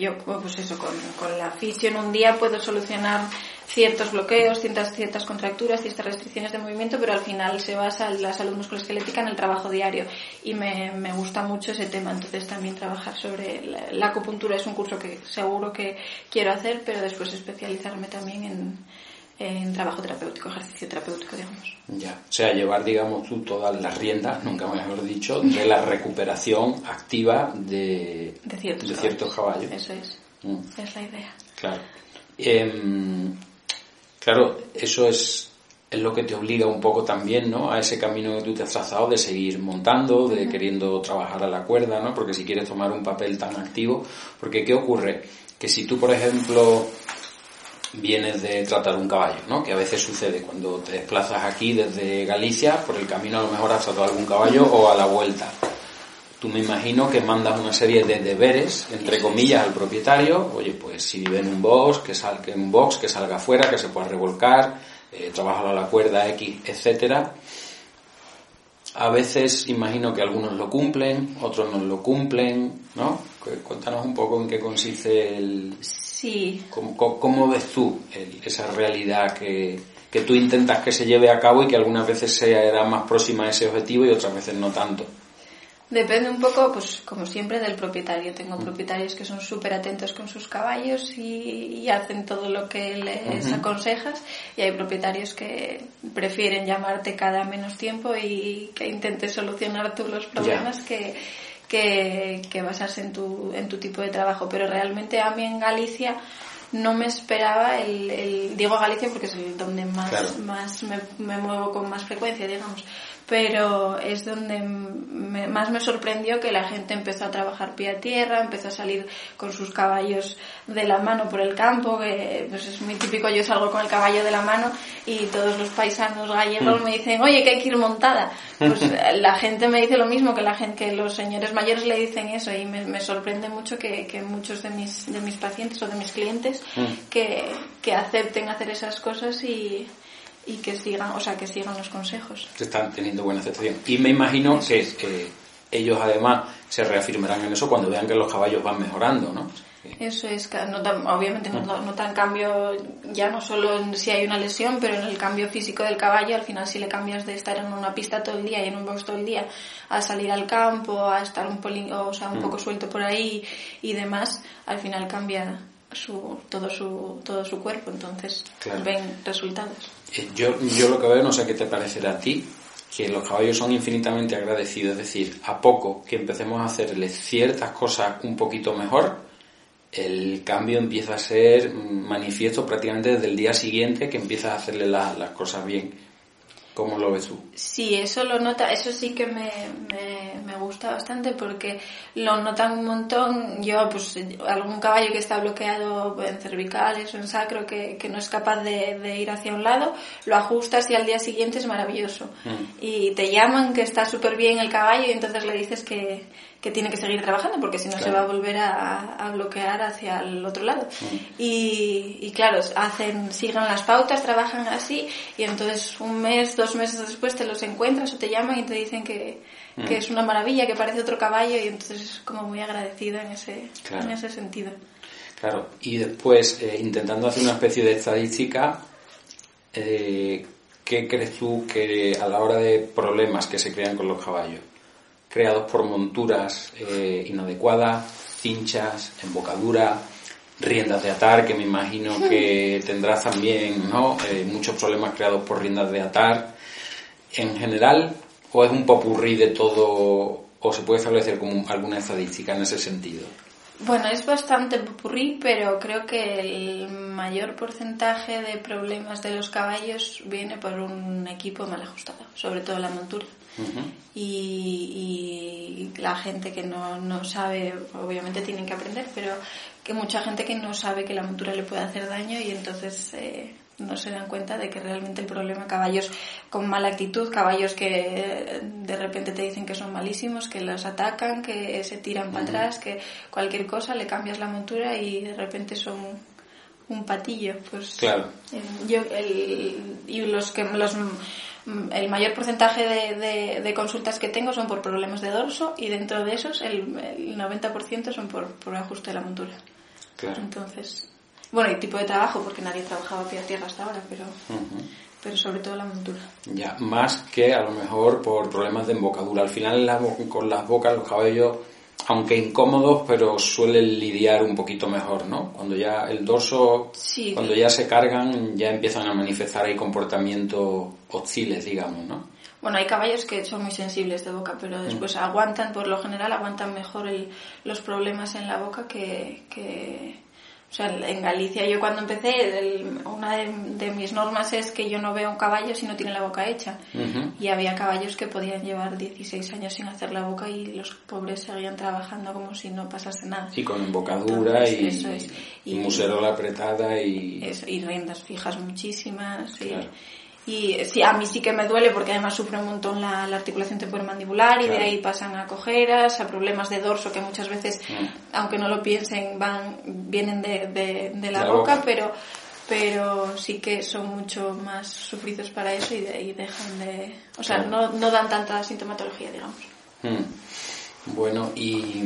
yo, pues eso, con, con la fisio en un día puedo solucionar ciertos bloqueos, ciertas, ciertas contracturas, ciertas restricciones de movimiento, pero al final se basa la salud musculoesquelética en el trabajo diario y me, me gusta mucho ese tema. Entonces también trabajar sobre la, acupuntura es un curso que seguro que quiero hacer, pero después especializarme también en, en trabajo terapéutico, ejercicio terapéutico, digamos. Ya, o sea, llevar, digamos, tú todas las riendas, nunca mejor dicho, de la recuperación activa de, de ciertos, de ciertos caballos. Eso es, mm. es la idea. Claro. Eh, Claro, eso es, es lo que te obliga un poco también, ¿no? A ese camino que tú te has trazado de seguir montando, de queriendo trabajar a la cuerda, ¿no? Porque si quieres tomar un papel tan activo, porque ¿qué ocurre? Que si tú, por ejemplo, vienes de tratar un caballo, ¿no? Que a veces sucede cuando te desplazas aquí desde Galicia, por el camino a lo mejor has tratado algún caballo o a la vuelta tú me imagino que mandas una serie de deberes, entre comillas, al propietario. Oye, pues si vive en un box, que salga en un box, que salga afuera, que se pueda revolcar, eh, trabajar a la cuerda X, etcétera. A veces imagino que algunos lo cumplen, otros no lo cumplen, ¿no? Cuéntanos un poco en qué consiste el... Sí. ¿Cómo, ves tú esa realidad que, que tú intentas que se lleve a cabo y que algunas veces sea más próxima a ese objetivo y otras veces no tanto? Depende un poco, pues como siempre, del propietario. Tengo propietarios que son súper atentos con sus caballos y, hacen todo lo que les aconsejas y hay propietarios que prefieren llamarte cada menos tiempo y que intentes solucionar tú los problemas que, que, basarse en tu, en tu tipo de trabajo. Pero realmente a mí en Galicia no me esperaba el, el digo Galicia porque es el donde más, más me, me, muevo con más frecuencia, digamos pero es donde más me sorprendió que la gente empezó a trabajar pie a tierra, empezó a salir con sus caballos de la mano por el campo, que pues es muy típico, yo salgo con el caballo de la mano y todos los paisanos gallegos mm. me dicen, oye, que hay que ir montada. Pues la gente me dice lo mismo que la gente, que los señores mayores le dicen eso y me, sorprende mucho que, que, muchos de mis, de mis pacientes o de mis clientes mm. que, que acepten hacer esas cosas y y que sigan, o sea, que sigan los consejos. Están teniendo buena aceptación. Y me imagino que, ellos además se reafirmarán en eso cuando vean que los caballos van mejorando, ¿no? Eso es, obviamente no, notan cambio ya no solo en si hay una lesión, pero en el cambio físico del caballo. Al final, si le cambias de estar en una pista todo el día y en un box todo el día a salir al campo, a estar un, o sea, un mm. poco suelto por ahí y demás, al final cambia su, todo, su, todo su cuerpo. Entonces, ven resultados. Eh, yo, yo lo que veo, no sé qué te parecerá a ti, que los caballos son infinitamente agradecidos, es decir, a poco que empecemos a hacerles ciertas cosas un poquito mejor, el cambio empieza a ser manifiesto prácticamente desde el día siguiente que empiezas a hacerle las cosas bien. ¿Cómo lo ves tú? Sí, eso lo nota, eso sí que me, me, gusta bastante porque lo notan un montón. Yo, pues, algún caballo que está bloqueado en cervicales o en sacro que, que no es capaz de, de, ir hacia un lado, lo ajustas y al día siguiente es maravilloso. Mm. Y te llaman que está súper bien el caballo y entonces le dices que, que tiene que seguir trabajando porque si no se va a volver a, a, bloquear hacia el otro lado. Y, y, claro, hacen, siguen las pautas, trabajan así y entonces un mes, dos meses después te los encuentras o te llaman y te dicen que, que mm. es una maravilla, que parece otro caballo y entonces es como muy agradecido en ese, en ese sentido. Claro, y después eh, intentando hacer una especie de estadística, eh, ¿qué crees tú que a la hora de problemas que se crean con los caballos? Creados por monturas eh, inadecuadas, cinchas, embocadura, riendas de atar, que me imagino que tendrás también ¿no? Eh, muchos problemas creados por riendas de atar. En general, o es un popurrí de todo, o se puede establecer como alguna estadística en ese sentido. Bueno, es bastante popurrí, pero creo que el mayor porcentaje de problemas de los caballos viene por un equipo mal ajustado, sobre todo la montura y, la gente que no, no sabe, obviamente tienen que aprender, pero que mucha gente que no sabe que la montura le puede hacer daño y entonces eh, no se dan cuenta de que realmente el problema caballos con mala actitud, caballos que de repente te dicen que son malísimos, que los atacan, que se tiran para atrás, que cualquier cosa le cambias la montura y de repente son un patillo, pues claro. Eh, yo y los que los el mayor porcentaje de, de, consultas que tengo son por problemas de dorso y dentro de esos el, el 90% son por, por ajuste de la montura. Claro. Entonces, bueno, y tipo de trabajo, porque nadie trabajaba pie a tierra hasta ahora, pero, pero sobre todo la montura. Ya, más que a lo mejor por problemas de embocadura. Al final con las bocas, los cabellos aunque incómodos, pero suelen lidiar un poquito mejor, ¿no? Cuando ya el dorso, cuando ya se cargan, ya empiezan a manifestar ahí comportamientos hostiles, digamos, ¿no? Bueno, hay caballos que son muy sensibles de boca, pero después mm. aguantan, por lo general, aguantan mejor los problemas en la boca que, que o sea, en Galicia yo cuando empecé, una de, mis normas es que yo no veo un caballo si no tiene la boca hecha. Y había caballos que podían llevar 16 años sin hacer la boca y los pobres seguían trabajando como si no pasase nada. Y con embocadura y, y, muserola apretada y... y riendas fijas muchísimas. Y, y sí, a mí sí que me duele porque además sufre un montón la, articulación temporomandibular y de ahí pasan a cojeras, a problemas de dorso que muchas veces, mm. aunque no lo piensen, van, vienen de, de, la, boca, pero pero sí que son mucho más sufridos para eso y, de, dejan de... O sea, no, no dan tanta sintomatología, digamos. Mm. Bueno, y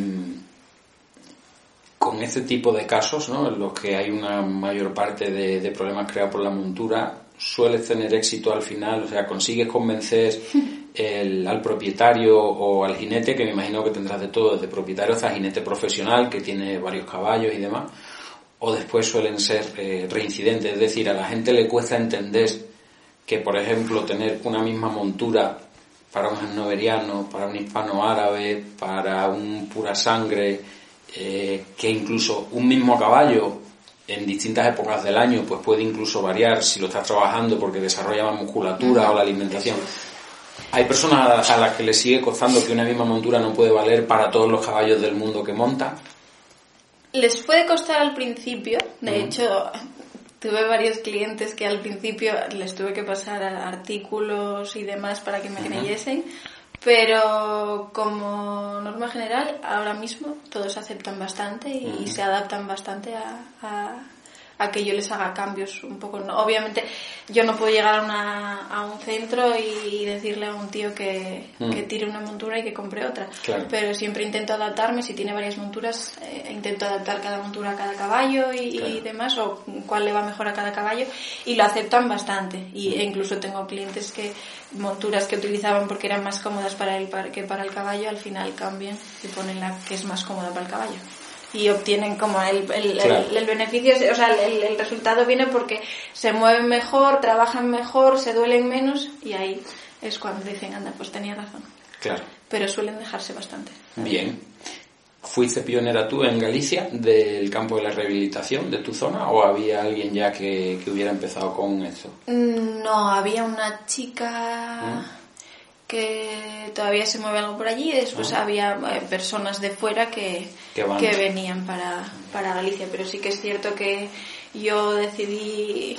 con este tipo de casos, ¿no? en los que hay una mayor parte de, de problemas creados por la montura, sueles tener éxito al final, o sea, consigues convencer al propietario o al jinete, que me imagino que tendrás de todo, desde propietario hasta jinete profesional, que tiene varios caballos y demás, o después suelen ser eh, reincidentes, es decir, a la gente le cuesta entender que, por ejemplo, tener una misma montura para un genoveriano, para un hispano árabe, para un pura sangre, eh, que incluso un mismo caballo en distintas épocas del año pues puede incluso variar si lo estás trabajando porque desarrolla más musculatura o la alimentación. Hay personas a las que les sigue costando que una misma montura no puede valer para todos los caballos del mundo que monta. Les puede costar al principio, de hecho tuve varios clientes que al principio les tuve que pasar artículos y demás para que me creyesen, pero como norma general, ahora mismo todos aceptan bastante y, se adaptan bastante a, a que yo les haga cambios un poco. Obviamente yo no puedo llegar a, una, a un centro y, decirle a un tío que, mm. que, tire una montura y que compre otra. Pero siempre intento adaptarme, si tiene varias monturas, eh, intento adaptar cada montura a cada caballo y, demás, o cuál le va mejor a cada caballo, y lo aceptan bastante. Y, mm. E incluso tengo clientes que monturas que utilizaban porque eran más cómodas para él que para el caballo, al final cambian y ponen la que es más cómoda para el caballo y obtienen como el, el, el, beneficio, o sea, el, el, resultado viene porque se mueven mejor, trabajan mejor, se duelen menos y ahí es cuando dicen, anda, pues tenía razón. Claro. Pero suelen dejarse bastante. Bien. ¿Fuiste pionera tú en Galicia del campo de la rehabilitación de tu zona o había alguien ya que, que hubiera empezado con eso? Mm, no, había una chica... ¿Mm? Que todavía se mueve algo por allí y después ah. había eh, personas de fuera que, que, venían para, para, Galicia. Pero sí que es cierto que yo decidí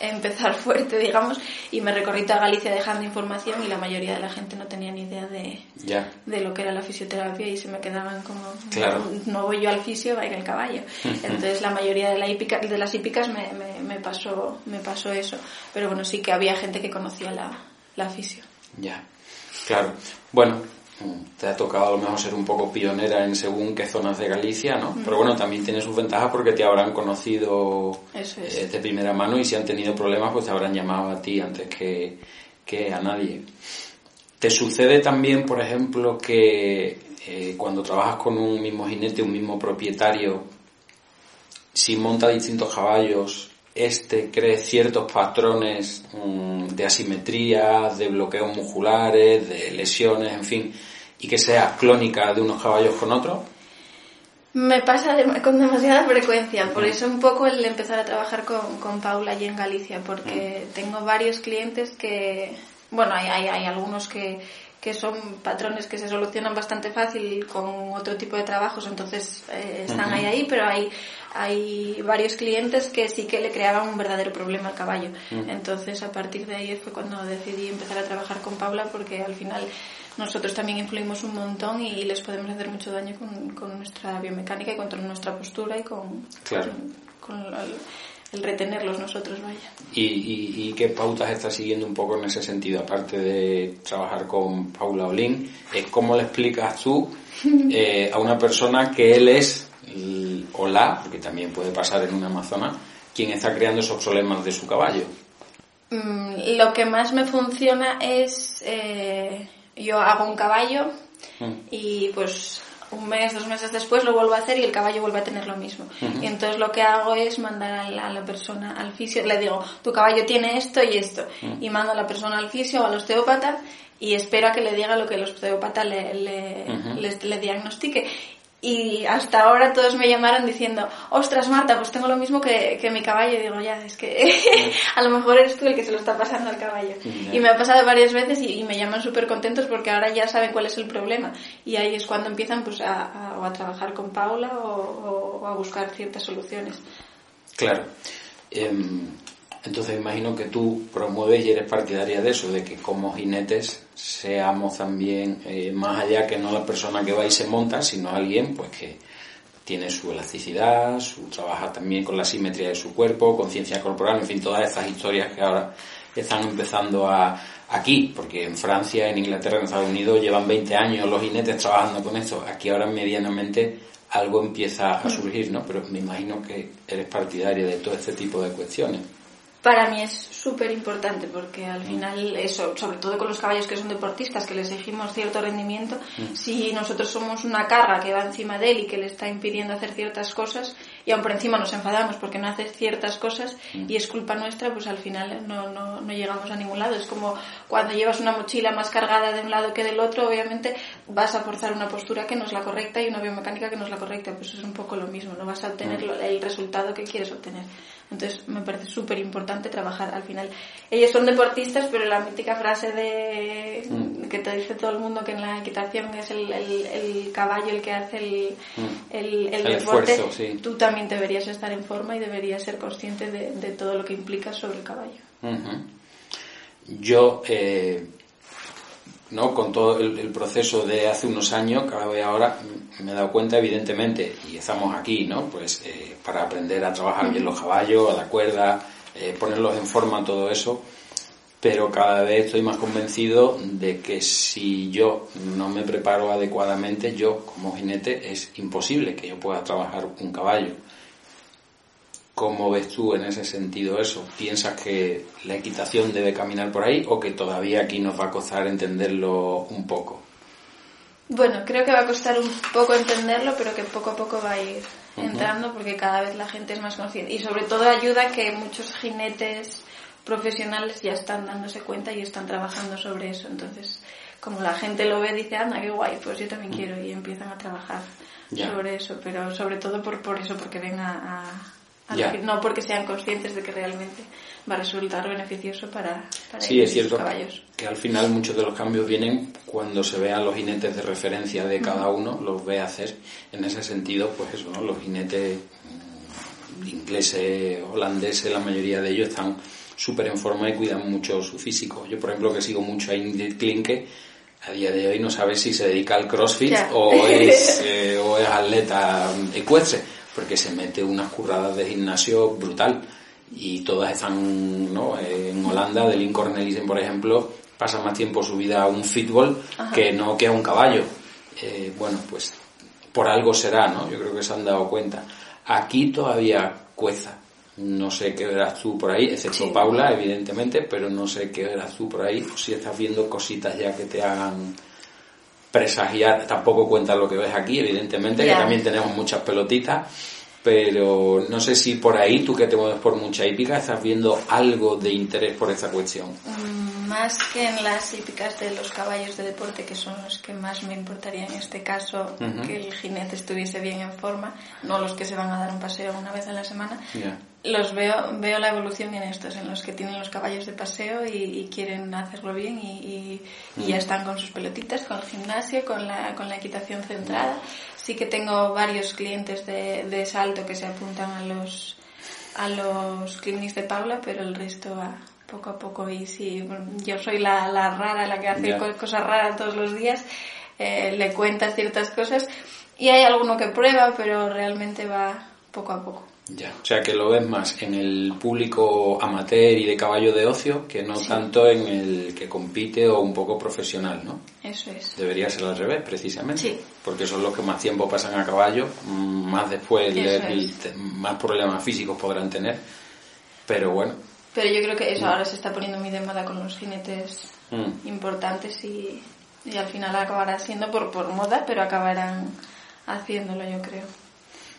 empezar fuerte, digamos, y me recorrí toda Galicia dejando información y la mayoría de la gente no tenía ni idea de, de lo que era la fisioterapia y se me quedaban como, no, voy yo al fisio, vaya el caballo. Entonces la mayoría de, la hípica, de las hípicas me, me, me, pasó, me pasó eso. Pero bueno, sí que había gente que conocía la, la fisio. Ya, claro. Bueno, te ha tocado a lo mejor ser un poco pionera en según qué zonas de Galicia, ¿no? Pero bueno, también tiene sus ventajas porque te habrán conocido eh, de primera mano y si han tenido problemas pues te habrán llamado a ti antes que, que a nadie. ¿Te sucede también, por ejemplo, que eh, cuando trabajas con un mismo jinete, un mismo propietario, si monta distintos caballos, este cree ciertos patrones mm, de asimetría, de bloqueos musculares, de lesiones, en fin, y que sea clónica de unos caballos con otros? Me pasa con demasiada frecuencia, por eso un poco el empezar a trabajar con, con Paula allí en Galicia, porque tengo varios clientes que, bueno, hay, hay, hay algunos que, que son patrones que se solucionan bastante fácil con otro tipo de trabajos, entonces eh, están ahí ahí, pero hay, hay varios clientes que sí que le creaban un verdadero problema al caballo. Entonces a partir de ahí fue cuando decidí empezar a trabajar con Paula porque al final nosotros también influimos un montón y les podemos hacer mucho daño con, con nuestra biomecánica y con nuestra postura y con, con, el retenerlos nosotros, vaya. ¿Y, y, qué pautas estás siguiendo un poco en ese sentido? Aparte de trabajar con Paula Olin, eh, ¿cómo le explicas tú eh, a una persona que él es o la, porque también puede pasar en una amazona, quien está creando esos problemas de su caballo? Mm, lo que más me funciona es, eh, yo hago un caballo mm. y pues un mes, dos meses después lo vuelvo a hacer y el caballo vuelve a tener lo mismo. Y entonces lo que hago es mandar a la, persona al fisio, le digo, tu caballo tiene esto y esto. Y mando a la persona al fisio o al osteópata y espero a que le diga lo que el osteópata le, le, le diagnostique. Y hasta ahora todos me llamaron diciendo, ostras Marta, pues tengo lo mismo que, que mi caballo. Y digo, ya, es que a lo mejor eres tú el que se lo está pasando al caballo. Y me ha pasado varias veces y, me llaman súper contentos porque ahora ya saben cuál es el problema. Y ahí es cuando empiezan pues a, a, trabajar con Paula o, a buscar ciertas soluciones. Claro. Em, entonces imagino que tú promueves y eres partidaria de eso, de que como jinetes seamos también eh, más allá que no la persona que va y se monta, sino alguien pues que tiene su elasticidad, su trabaja también con la simetría de su cuerpo, conciencia corporal, en fin, todas estas historias que ahora están empezando a aquí, porque en Francia, en Inglaterra, en Estados Unidos llevan 20 años los jinetes trabajando con esto. Aquí ahora medianamente algo empieza a surgir, ¿no? Pero me imagino que eres partidaria de todo este tipo de cuestiones. Para mí es súper importante porque al final, eso, sobre todo con los caballos que son deportistas, que les exigimos cierto rendimiento, mm. si nosotros somos una carga que va encima de él y que le está impidiendo hacer ciertas cosas, y aún por encima nos enfadamos porque no hace ciertas cosas mm. y es culpa nuestra, pues al final no, no, no llegamos a ningún lado. Es como cuando llevas una mochila más cargada de un lado que del otro, obviamente vas a forzar una postura que no es la correcta y una biomecánica que no es la correcta, pues es un poco lo mismo, no vas a obtener mm. el resultado que quieres obtener. Entonces me parece súper importante trabajar al final. Ellos son deportistas, pero la mítica frase de mm. que te dice todo el mundo que en la equitación es el, el, caballo el que hace el, mm. el, deporte, tú también deberías estar en forma y deberías ser consciente de, de todo lo que implica sobre el caballo. Yo eh, ¿no? con todo el, proceso de hace unos años, cada vez ahora me he dado cuenta, evidentemente, y estamos aquí, ¿no? Pues eh, para aprender a trabajar bien los caballos, a la cuerda, eh, ponerlos en forma, todo eso, pero cada vez estoy más convencido de que si yo no me preparo adecuadamente, yo como jinete es imposible que yo pueda trabajar un caballo. ¿Cómo ves tú en ese sentido eso? ¿Piensas que la equitación debe caminar por ahí o que todavía aquí nos va a costar entenderlo un poco? Bueno, creo que va a costar un poco entenderlo, pero que poco a poco va a ir entrando porque cada vez la gente es más consciente. Y sobre todo ayuda que muchos jinetes profesionales ya están dándose cuenta y están trabajando sobre eso. Entonces, como la gente lo ve, dice, anda, qué guay, pues yo también quiero y empiezan a trabajar sobre eso. Pero sobre todo por, por eso, porque ven a no porque sean conscientes de que realmente va a resultar beneficioso para, para sí, es cierto que al final muchos de los cambios vienen cuando se vean los jinetes de referencia de cada uno, los ve hacer. En ese sentido, pues eso, ¿no? Los jinetes ingleses, holandeses, la mayoría de ellos están súper en forma y cuidan mucho su físico. Yo, por ejemplo, que sigo mucho a Ingrid Klinke, a día de hoy no sabe si se dedica al crossfit o, es, eh, o es atleta ecuestre porque se mete unas curradas de gimnasio brutal y todas están ¿no? en Holanda, de Cornelissen, por ejemplo, pasa más tiempo su vida a un fútbol que no que a un caballo. Eh, bueno, pues por algo será, ¿no? Yo creo que se han dado cuenta. Aquí todavía cueza. No sé qué verás tú por ahí, excepto Paula, evidentemente, pero no sé qué verás tú por ahí, si estás viendo cositas ya que te hagan presagiar, tampoco cuenta lo que ves aquí, evidentemente, que también tenemos muchas pelotitas, pero no sé si por ahí, tú que te mueves por mucha hípica, estás viendo algo de interés por esta cuestión. Mm, más que en las hípicas de los caballos de deporte, que son los que más me importaría en este caso, que el jinete estuviese bien en forma, no los que se van a dar un paseo una vez a la semana, los veo, veo la evolución en estos, en los que tienen los caballos de paseo y, quieren hacerlo bien y, ya están con sus pelotitas, con el gimnasio, con la, con la equitación centrada. Sí que tengo varios clientes de, de salto que se apuntan a los, a los clinics de Paula, pero el resto va poco a poco y si yo soy la, la rara, la que hace cosas raras todos los días, eh, le cuenta ciertas cosas y hay alguno que prueba, pero realmente va poco a poco. Ya, o sea que lo ves más en el público amateur y de caballo de ocio que no tanto en el que compite o un poco profesional, ¿no? Eso es. Debería ser al revés, precisamente. Sí. Porque son los que más tiempo pasan a caballo, más después, más problemas físicos podrán tener. Pero bueno. Pero yo creo que eso mm. ahora se está poniendo muy de moda con los jinetes mm. importantes y, y al final acabará siendo por, por moda, pero acabarán haciéndolo, yo creo.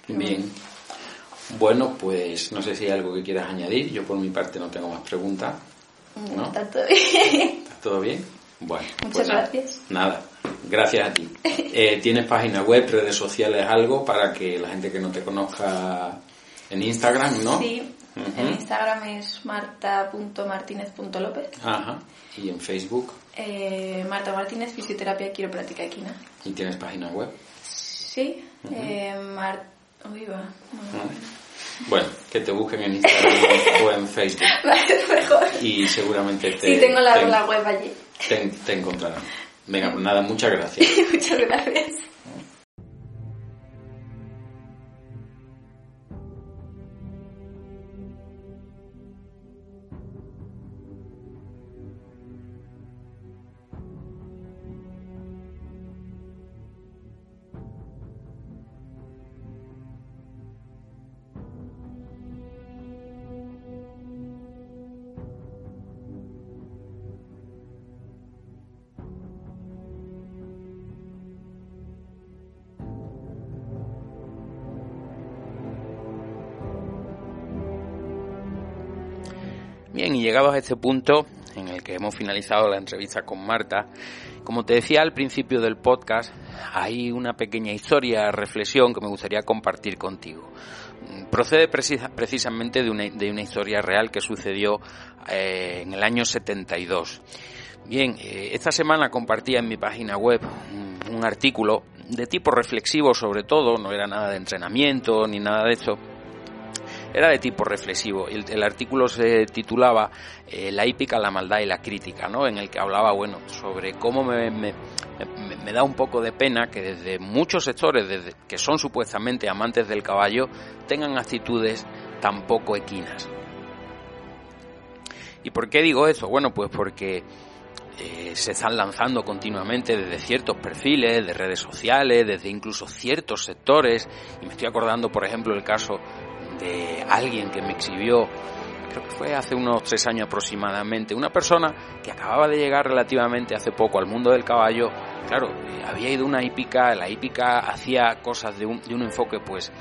Bien. Bueno, pues no sé si hay algo que quieras añadir. Yo por mi parte no tengo más preguntas. ¿no? Está todo bien. ¿Está todo bien? Bueno. Muchas pues gracias. Nada, gracias a ti. Eh, ¿Tienes página web, redes sociales, algo para que la gente que no te conozca en Instagram, no? Sí, en Instagram es marta.martinez.lópez. Ajá. ¿Y en Facebook? Eh, Marta Martínez, Fisioterapia Quiropráctica Equina. ¿Y tienes página web? Sí, eh, Uy, va. Bueno, que te busquen en Instagram o en Facebook. mejor. Y seguramente te... Sí, tengo la, la web allí. Te, te encontrarán. Venga, pues nada, muchas gracias. muchas gracias. Llegados a este punto en el que hemos finalizado la entrevista con Marta, como te decía al principio del podcast, hay una pequeña historia, reflexión que me gustaría compartir contigo. Procede precisamente de una, de una historia real que sucedió eh, en el año 72. Bien, eh, esta semana compartía en mi página web un, artículo de tipo reflexivo sobre todo, no era nada de entrenamiento ni nada de eso, era de tipo reflexivo. El, el artículo se titulaba eh, La hípica, la maldad y la crítica, ¿no? En el que hablaba, bueno, sobre cómo me, me, da un poco de pena que desde muchos sectores, desde, que son supuestamente amantes del caballo, tengan actitudes tan poco equinas. ¿Y por qué digo eso? Bueno, pues porque eh, se están lanzando continuamente desde ciertos perfiles, de redes sociales, desde incluso ciertos sectores. Y me estoy acordando, por ejemplo, el caso de alguien que me exhibió, creo que fue hace unos tres años aproximadamente, una persona que acababa de llegar relativamente hace poco al mundo del caballo. Claro, eh, había ido una hípica, la hípica hacía cosas de un, de un enfoque pues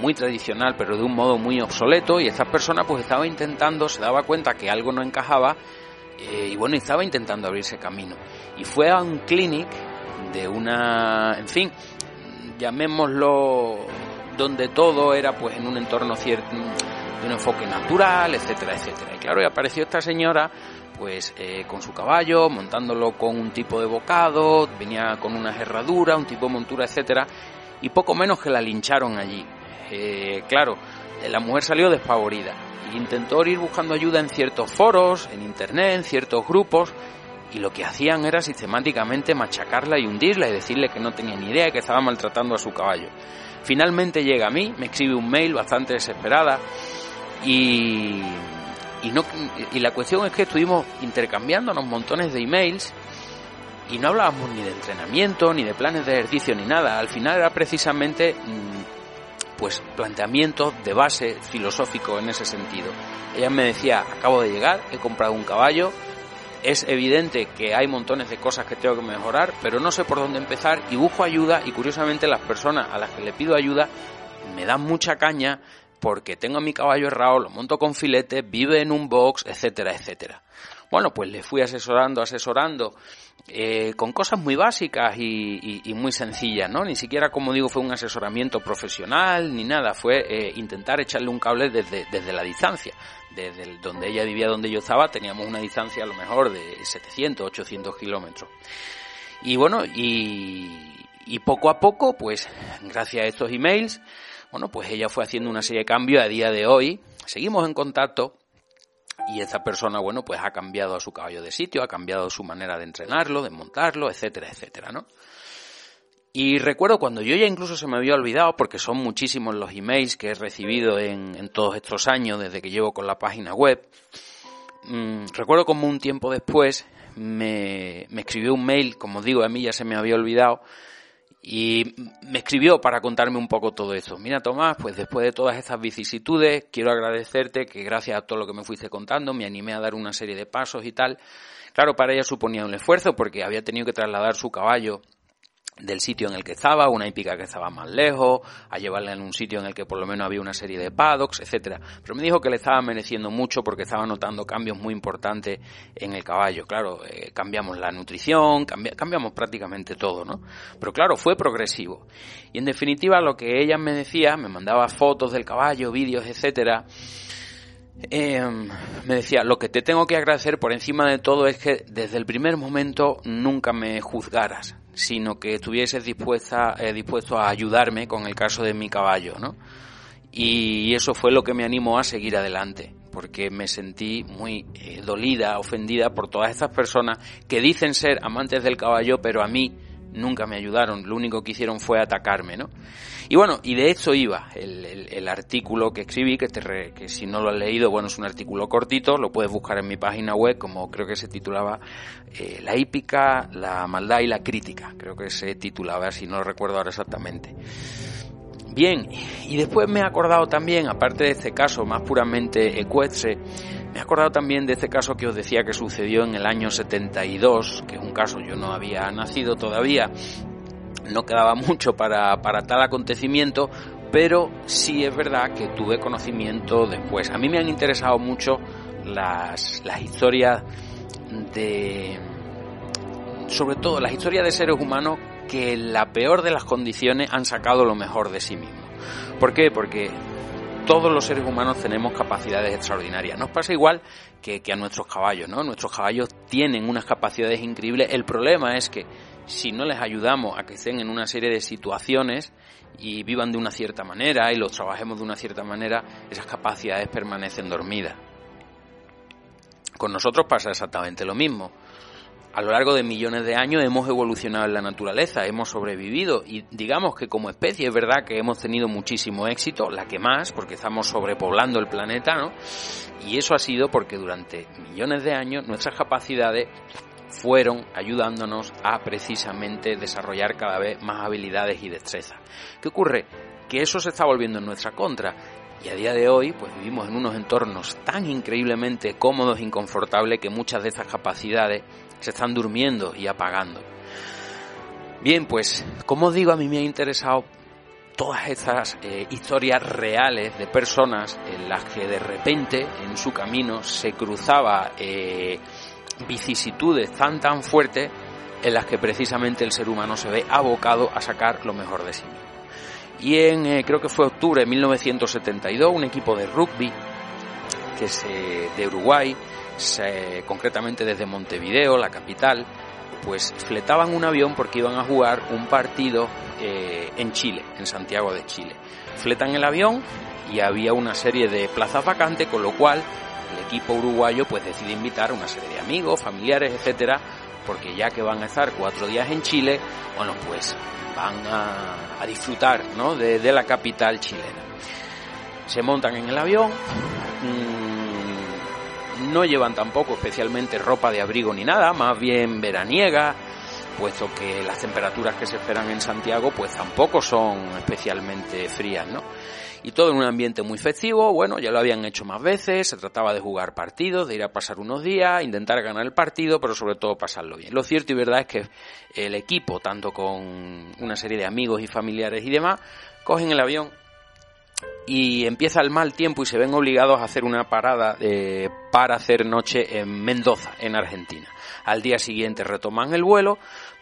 muy tradicional, pero de un modo muy obsoleto, y esta persona pues estaba intentando, se daba cuenta que algo no encajaba eh, y bueno, estaba intentando abrirse camino. Y fue a un clinic de una, en fin, llamémoslo donde todo era pues en un entorno cierto, de un enfoque natural, etcétera, etcétera. Y claro, y apareció esta señora pues eh, con su caballo, montándolo con un tipo de bocado, venía con una herradura, un tipo de montura, etcétera, y poco menos que la lincharon allí. Eh, claro, la mujer salió despavorida intentó ir buscando ayuda en ciertos foros, en internet, en ciertos grupos, y lo que hacían era sistemáticamente machacarla y hundirla y decirle que no tenía ni idea y que estaba maltratando a su caballo. Finalmente llega a mí, me escribe un mail bastante desesperada y, y, no, y la cuestión es que estuvimos intercambiándonos montones de emails y no hablábamos ni de entrenamiento, ni de planes de ejercicio, ni nada. Al final era precisamente mm, pues planteamientos de base filosófico en ese sentido. Ella me decía, acabo de llegar, he comprado un caballo, es evidente que hay montones de cosas que tengo que mejorar, pero no sé por dónde empezar y busco ayuda y curiosamente las personas a las que le pido ayuda me dan mucha caña porque tengo a mi caballo errado, lo monto con filete, vive en un box, etcétera, etcétera. Bueno, pues le fui asesorando, asesorando eh, con cosas muy básicas y, muy sencillas, ¿no? Ni siquiera, como digo, fue un asesoramiento profesional ni nada, fue eh, intentar echarle un cable desde, desde la distancia. Desde donde ella vivía, donde yo estaba, teníamos una distancia a lo mejor de 700, 800 kilómetros. Y bueno, y, y poco a poco, pues gracias a estos emails, bueno, pues ella fue haciendo una serie de cambios a día de hoy. Seguimos en contacto y esa persona, bueno, pues ha cambiado a su caballo de sitio, ha cambiado su manera de entrenarlo, de montarlo, etcétera, etcétera, ¿no? Y recuerdo cuando yo ya incluso se me había olvidado, porque son muchísimos los emails que he recibido en, todos estos años desde que llevo con la página web, mm, recuerdo como un tiempo después me, me escribió un mail, como digo, a mí ya se me había olvidado, y me escribió para contarme un poco todo esto. Mira, Tomás, pues después de todas estas vicisitudes, quiero agradecerte que gracias a todo lo que me fuiste contando, me animé a dar una serie de pasos y tal. Claro, para ella suponía un esfuerzo porque había tenido que trasladar su caballo del sitio en el que estaba, una hípica que estaba más lejos, a llevarla en un sitio en el que por lo menos había una serie de paddocks, etcétera. Pero me dijo que le estaba mereciendo mucho porque estaba notando cambios muy importantes en el caballo. Claro, eh, cambiamos la nutrición, cambiamos prácticamente todo, ¿no? Pero claro, fue progresivo. Y en definitiva lo que ella me decía, me mandaba fotos del caballo, vídeos, etcétera. Em, me decía, lo que te tengo que agradecer por encima de todo es que desde el primer momento nunca me juzgaras sino que estuvieses dispuesta, eh, dispuesto a ayudarme con el caso de mi caballo, ¿no? Y eso fue lo que me animó a seguir adelante, porque me sentí muy eh, dolida, ofendida por todas estas personas que dicen ser amantes del caballo, pero a mí nunca me ayudaron, lo único que hicieron fue atacarme, ¿no? Y bueno, y de hecho iba el, el, artículo que escribí, que, te que si no lo has leído, bueno, es un artículo cortito, lo puedes buscar en mi página web, como creo que se titulaba eh, La hípica, la maldad y la crítica, creo que se titulaba, si no lo recuerdo ahora exactamente. Bien, y después me he acordado también, aparte de este caso más puramente ecuestre, me he acordado también de este caso que os decía que sucedió en el año 72, que es un caso, yo no había nacido todavía, no quedaba mucho para, para tal acontecimiento, pero sí es verdad que tuve conocimiento después. A mí me han interesado mucho las, las historias de sobre todo las historias de seres humanos que en la peor de las condiciones han sacado lo mejor de sí mismos. ¿Por qué? Porque todos los seres humanos tenemos capacidades extraordinarias. Nos pasa igual que, a nuestros caballos, ¿no? Nuestros caballos tienen unas capacidades increíbles. El problema es que si no les ayudamos a que estén en una serie de situaciones y vivan de una cierta manera y los trabajemos de una cierta manera, esas capacidades permanecen dormidas. Con nosotros pasa exactamente lo mismo a lo largo de millones de años hemos evolucionado en la naturaleza, hemos sobrevivido y digamos que como especie es verdad que hemos tenido muchísimo éxito, la que más, porque estamos sobrepoblando el planeta, ¿no? Y eso ha sido porque durante millones de años nuestras capacidades fueron ayudándonos a precisamente desarrollar cada vez más habilidades y destrezas. ¿Qué ocurre? Que eso se está volviendo en nuestra contra y a día de hoy, pues vivimos en unos entornos tan increíblemente cómodos e confortables que muchas de estas capacidades se están durmiendo y apagando. Bien, pues como digo, a mí me ha interesado todas estas eh, historias reales de personas en las que de repente en su camino se cruzaba eh, vicisitudes tan tan fuertes en las que precisamente el ser humano se ve abocado a sacar lo mejor de sí mismo. Y en, eh, creo que fue octubre de 1972, un equipo de rugby que se, de Uruguay concretamente desde Montevideo, la capital, pues fletaban un avión porque iban a jugar un partido eh, en Chile, en Santiago de Chile. Fletan el avión y había una serie de plazas vacantes, con lo cual el equipo uruguayo pues decide invitar a una serie de amigos, familiares, etcétera, porque ya que van a estar cuatro días en Chile, bueno pues van a, disfrutar ¿no? de, de, la capital chilena. Se montan en el avión, no llevan tampoco especialmente ropa de abrigo ni nada, más bien veraniega, puesto que las temperaturas que se esperan en Santiago pues tampoco son especialmente frías, ¿no? Y todo en un ambiente muy festivo, bueno, ya lo habían hecho más veces, se trataba de jugar partidos, de ir a pasar unos días, intentar ganar el partido, pero sobre todo pasarlo bien. Lo cierto y verdad es que el equipo, tanto con una serie de amigos y familiares y demás, cogen el avión y empieza el mal tiempo y se ven obligados a hacer una parada eh, para hacer noche en Mendoza, en Argentina. Al día siguiente retoman el vuelo,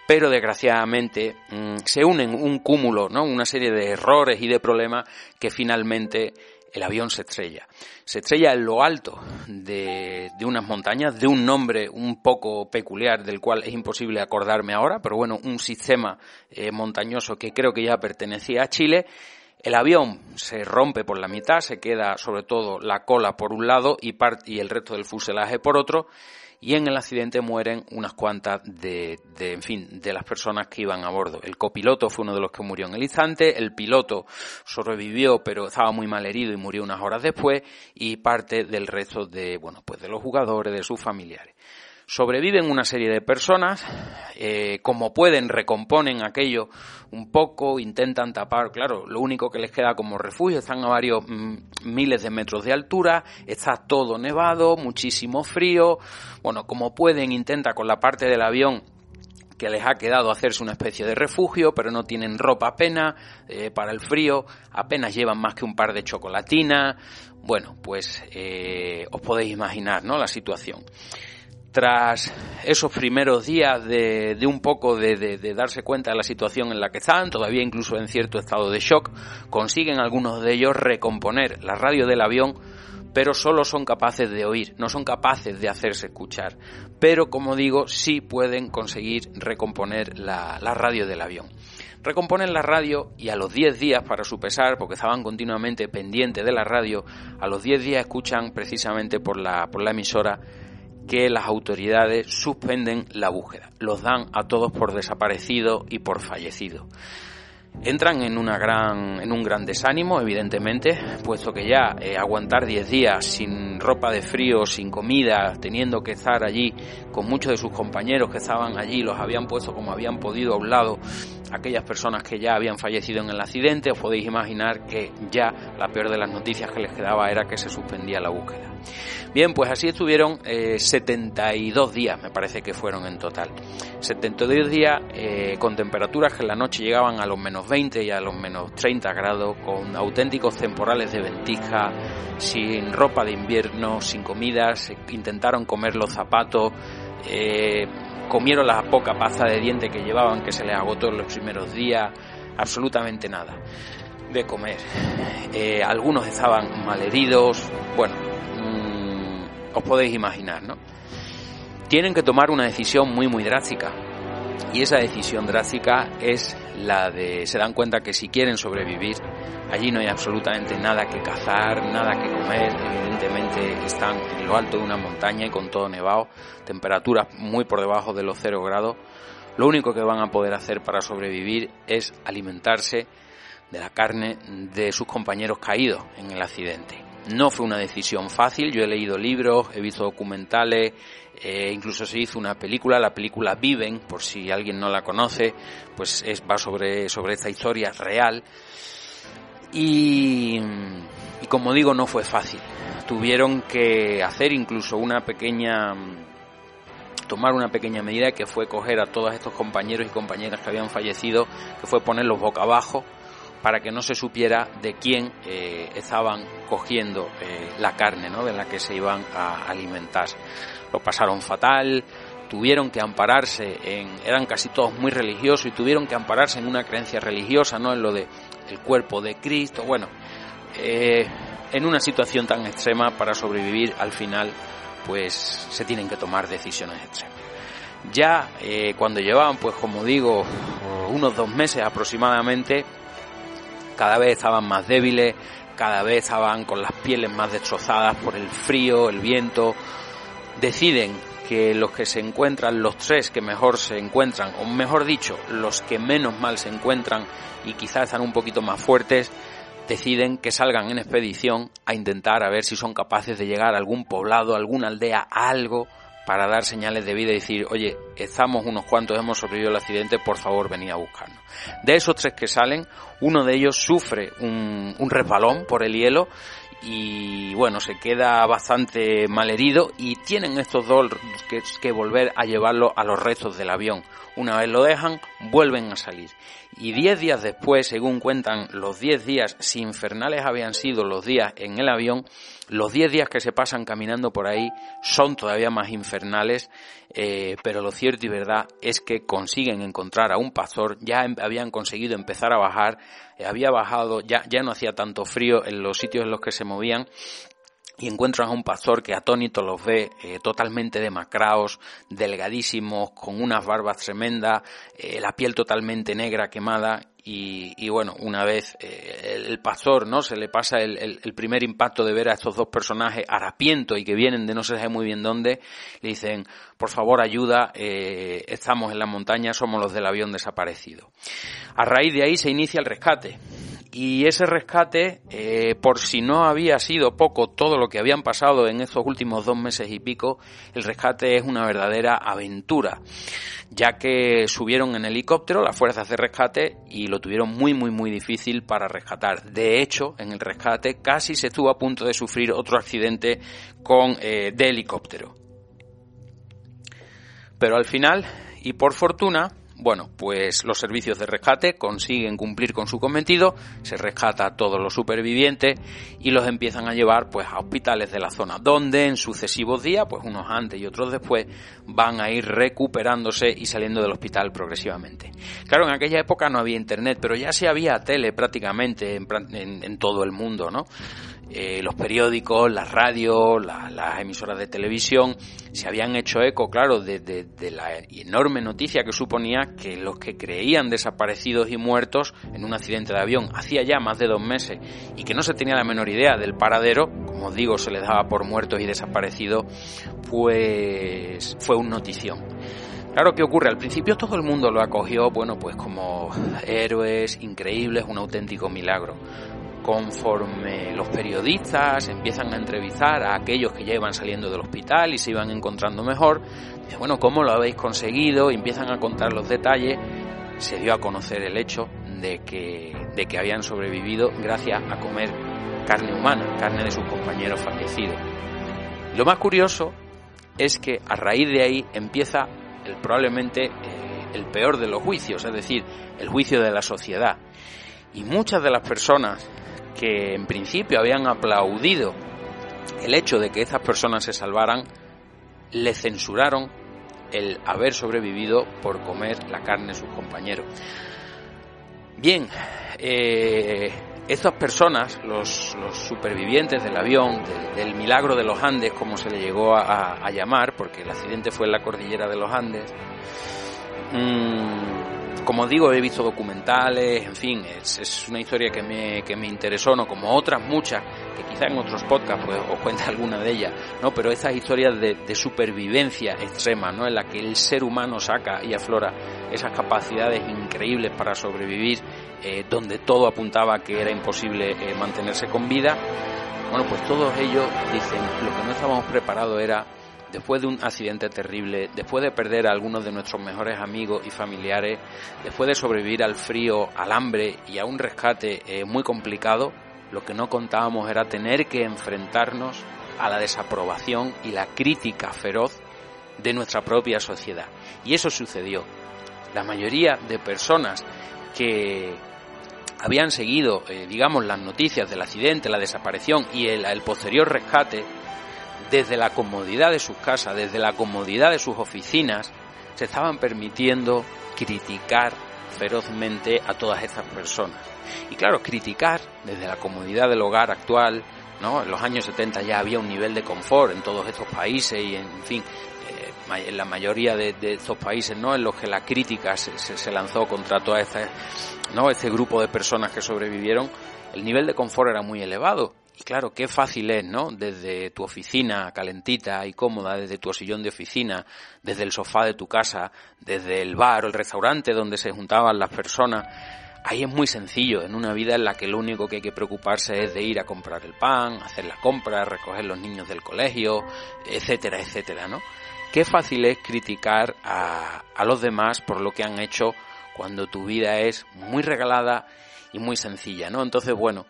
pero desgraciadamente mm, se unen un cúmulo, ¿no? una serie de errores y de problemas que finalmente el avión se estrella. Se estrella en lo alto de, unas montañas, de un nombre un poco peculiar del cual es imposible acordarme ahora, pero bueno, un sistema eh, montañoso que creo que ya pertenecía a Chile el avión se rompe por la mitad, se queda sobre todo la cola por un lado y, y el resto del fuselaje por otro, y en el accidente mueren unas cuantas de, de, en fin, de las personas que iban a bordo. El copiloto fue uno de los que murió en el instante, el piloto sobrevivió pero estaba muy mal herido y murió unas horas después, y parte del resto de, bueno, pues de los jugadores, de sus familiares. Sobreviven una serie de personas, eh, como pueden recomponen aquello un poco, intentan tapar, claro, lo único que les queda como refugio, están a varios mm, miles de metros de altura, está todo nevado, muchísimo frío, bueno, como pueden intenta con la parte del avión que les ha quedado hacerse una especie de refugio, pero no tienen ropa apenas eh, para el frío, apenas llevan más que un par de chocolatinas. Bueno, pues eh, os podéis imaginar, ¿no? La situación tras esos primeros días de, un poco de, darse cuenta de la situación en la que están, todavía incluso en cierto estado de shock, consiguen algunos de ellos recomponer la radio del avión, pero solo son capaces de oír, no son capaces de hacerse escuchar. Pero, como digo, sí pueden conseguir recomponer la, radio del avión. Recomponen la radio y a los 10 días, para su pesar, porque estaban continuamente pendientes de la radio, a los 10 días escuchan precisamente por la, por la emisora que las autoridades suspenden la búsqueda. Los dan a todos por desaparecido y por fallecido. Entran en, una gran, en un gran desánimo, evidentemente, puesto que ya eh, aguantar 10 días sin ropa de frío, sin comida, teniendo que estar allí con muchos de sus compañeros que estaban allí, los habían puesto como habían podido a un lado, aquellas personas que ya habían fallecido en el accidente, os podéis imaginar que ya la peor de las noticias que les quedaba era que se suspendía la búsqueda. Bien, pues así estuvieron 72 eh, días, me parece que fueron en total. 72 días eh, con temperaturas que en la noche llegaban a los menos 20 y a los menos 30 grados, con auténticos temporales de ventija, sin ropa de invierno, sin comidas, intentaron comer los zapatos, eh, comieron la poca pasta de diente que llevaban, que se les agotó en los primeros días, absolutamente nada de comer. algunos estaban malheridos, bueno, os podéis imaginar, ¿no? Tienen que tomar una decisión muy, muy drástica. Y esa decisión drástica es la de, se dan cuenta que si quieren sobrevivir, allí no hay absolutamente nada que cazar, nada que comer, evidentemente están en lo alto de una montaña y con todo nevado, temperaturas muy por debajo de los cero grados, lo único que van a poder hacer para sobrevivir es alimentarse de la carne de sus compañeros caídos en el accidente. No fue una decisión fácil, yo he leído libros, he visto documentales, eh, incluso se hizo una película, la película Viven, por si alguien no la conoce, pues es, va sobre, sobre esta historia real. Y, y como digo, no fue fácil. Tuvieron que hacer incluso una pequeña tomar una pequeña medida que fue coger a todos estos compañeros y compañeras que habían fallecido, que fue ponerlos boca abajo para que no se supiera de quién eh, estaban cogiendo eh, la carne ¿no? de la que se iban a alimentar. Lo pasaron fatal, tuvieron que ampararse en, eran casi todos muy religiosos y tuvieron que ampararse en una creencia religiosa, no en lo de el cuerpo de Cristo, bueno, eh, en una situación tan extrema para sobrevivir al final pues se tienen que tomar decisiones extremas. Ya cuando llevaban pues como digo unos dos meses aproximadamente cada vez estaban más débiles, cada vez estaban con las pieles más destrozadas por el frío, el viento. Deciden que los que se encuentran, los tres que mejor se encuentran, o mejor dicho, los que menos mal se encuentran y quizás están un poquito más fuertes, deciden que salgan en expedición a intentar a ver si son capaces de llegar a algún poblado, alguna aldea, algo para dar señales de vida y decir, oye, estamos unos cuantos, hemos sobrevivido al accidente, por favor venid a buscarnos. De esos tres que salen, uno de ellos sufre un, un resbalón por el hielo y bueno, se queda bastante malherido y tienen estos dos que, que, volver a llevarlo a los restos del avión. Una vez lo dejan, vuelven a salir. Y diez días después, según cuentan, los diez días, si infernales habían sido los días en el avión, los diez días que se pasan caminando por ahí son todavía más infernales, eh, pero lo cierto y verdad es que consiguen encontrar a un pastor, ya em, habían conseguido empezar a bajar, eh, había bajado, ya, ya no hacía tanto frío en los sitios en los que se movían, y encuentran a un pastor que atónito los ve eh, totalmente demacrados, delgadísimos, con unas barbas tremendas, eh, la piel totalmente negra, quemada, y, y bueno, una vez eh, el, pastor, ¿no? Se le pasa el, el, primer impacto de ver a estos dos personajes harapientos y que vienen de no se sabe muy bien dónde, le dicen, por favor ayuda, estamos en la montaña, somos los del avión desaparecido. A raíz de ahí se inicia el rescate y ese rescate, eh, por si no había sido poco todo lo que habían pasado en estos últimos dos meses y pico, el rescate es una verdadera aventura, ya que subieron en helicóptero las fuerzas de rescate y lo tuvieron muy muy muy difícil para rescatar. De hecho, en el rescate casi se estuvo a punto de sufrir otro accidente con eh, de helicóptero. Pero al final, y por fortuna, bueno, pues los servicios de rescate consiguen cumplir con su cometido, se rescata a todos los supervivientes y los empiezan a llevar pues a hospitales de la zona, donde en sucesivos días, pues unos antes y otros después, van a ir recuperándose y saliendo del hospital progresivamente. Claro, en aquella época no había internet, pero ya se había tele prácticamente en, en todo el mundo, ¿no? Eh, los periódicos, las radios, las emisoras de televisión se habían hecho eco, claro, de, de, la enorme noticia que suponía que los que creían desaparecidos y muertos en un accidente de avión hacía ya más de dos meses y que no se tenía la menor idea del paradero, como digo, se les daba por muertos y desaparecidos, pues fue un notición. Claro, ¿qué ocurre? Al principio todo el mundo lo acogió, bueno, pues como héroes increíbles, un auténtico milagro conforme los periodistas empiezan a entrevistar a aquellos que ya iban saliendo del hospital y se iban encontrando mejor, bueno, ¿cómo lo habéis conseguido? Y empiezan a contar los detalles. se dio a conocer el hecho de que, de que habían sobrevivido gracias a comer carne humana, carne de sus compañeros fallecidos. Lo más curioso es que a raíz de ahí empieza el, probablemente eh, el peor de los juicios, es decir, el juicio de la sociedad. Y muchas de las personas que en principio habían aplaudido el hecho de que estas personas se salvaran, le censuraron el haber sobrevivido por comer la carne de sus compañeros. Bien, eh, estas personas, los, supervivientes del avión, del, milagro de los Andes, como se le llegó a, llamar, porque el accidente fue en la cordillera de los Andes, mmm, como digo, he visto documentales, en fin, es, una historia que me, que me interesó, ¿no? Como otras muchas, que quizá en otros podcasts pues, os cuente alguna de ellas, ¿no? Pero estas historias de, supervivencia extrema, ¿no? En la que el ser humano saca y aflora esas capacidades increíbles para sobrevivir, eh, donde todo apuntaba que era imposible eh, mantenerse con vida. Bueno, pues todos ellos dicen, lo que no estábamos preparados era después de un accidente terrible, después de perder a algunos de nuestros mejores amigos y familiares, después de sobrevivir al frío, al hambre y a un rescate eh, muy complicado, lo que no contábamos era tener que enfrentarnos a la desaprobación y la crítica feroz de nuestra propia sociedad. Y eso sucedió. La mayoría de personas que habían seguido, eh, digamos, las noticias del accidente, la desaparición y el posterior rescate, desde la comodidad de sus casas, desde la comodidad de sus oficinas, se estaban permitiendo criticar ferozmente a todas estas personas. Y claro, criticar desde la comodidad del hogar actual, ¿no? En los años 70 ya había un nivel de confort en todos estos países y en fin, eh, en la mayoría de, estos países, ¿no? En los que la crítica se, lanzó contra todo este, ¿no? Este grupo de personas que sobrevivieron, el nivel de confort era muy elevado y claro, qué fácil es, ¿no? Desde tu oficina calentita y cómoda, desde tu sillón de oficina, desde el sofá de tu casa, desde el bar o el restaurante donde se juntaban las personas. Ahí es muy sencillo, en una vida en la que lo único que hay que preocuparse es de ir a comprar el pan, hacer las compras, recoger los niños del colegio, etcétera, etcétera, ¿no? Qué fácil es criticar a, a los demás por lo que han hecho cuando tu vida es muy regalada y muy sencilla, ¿no? Entonces, bueno,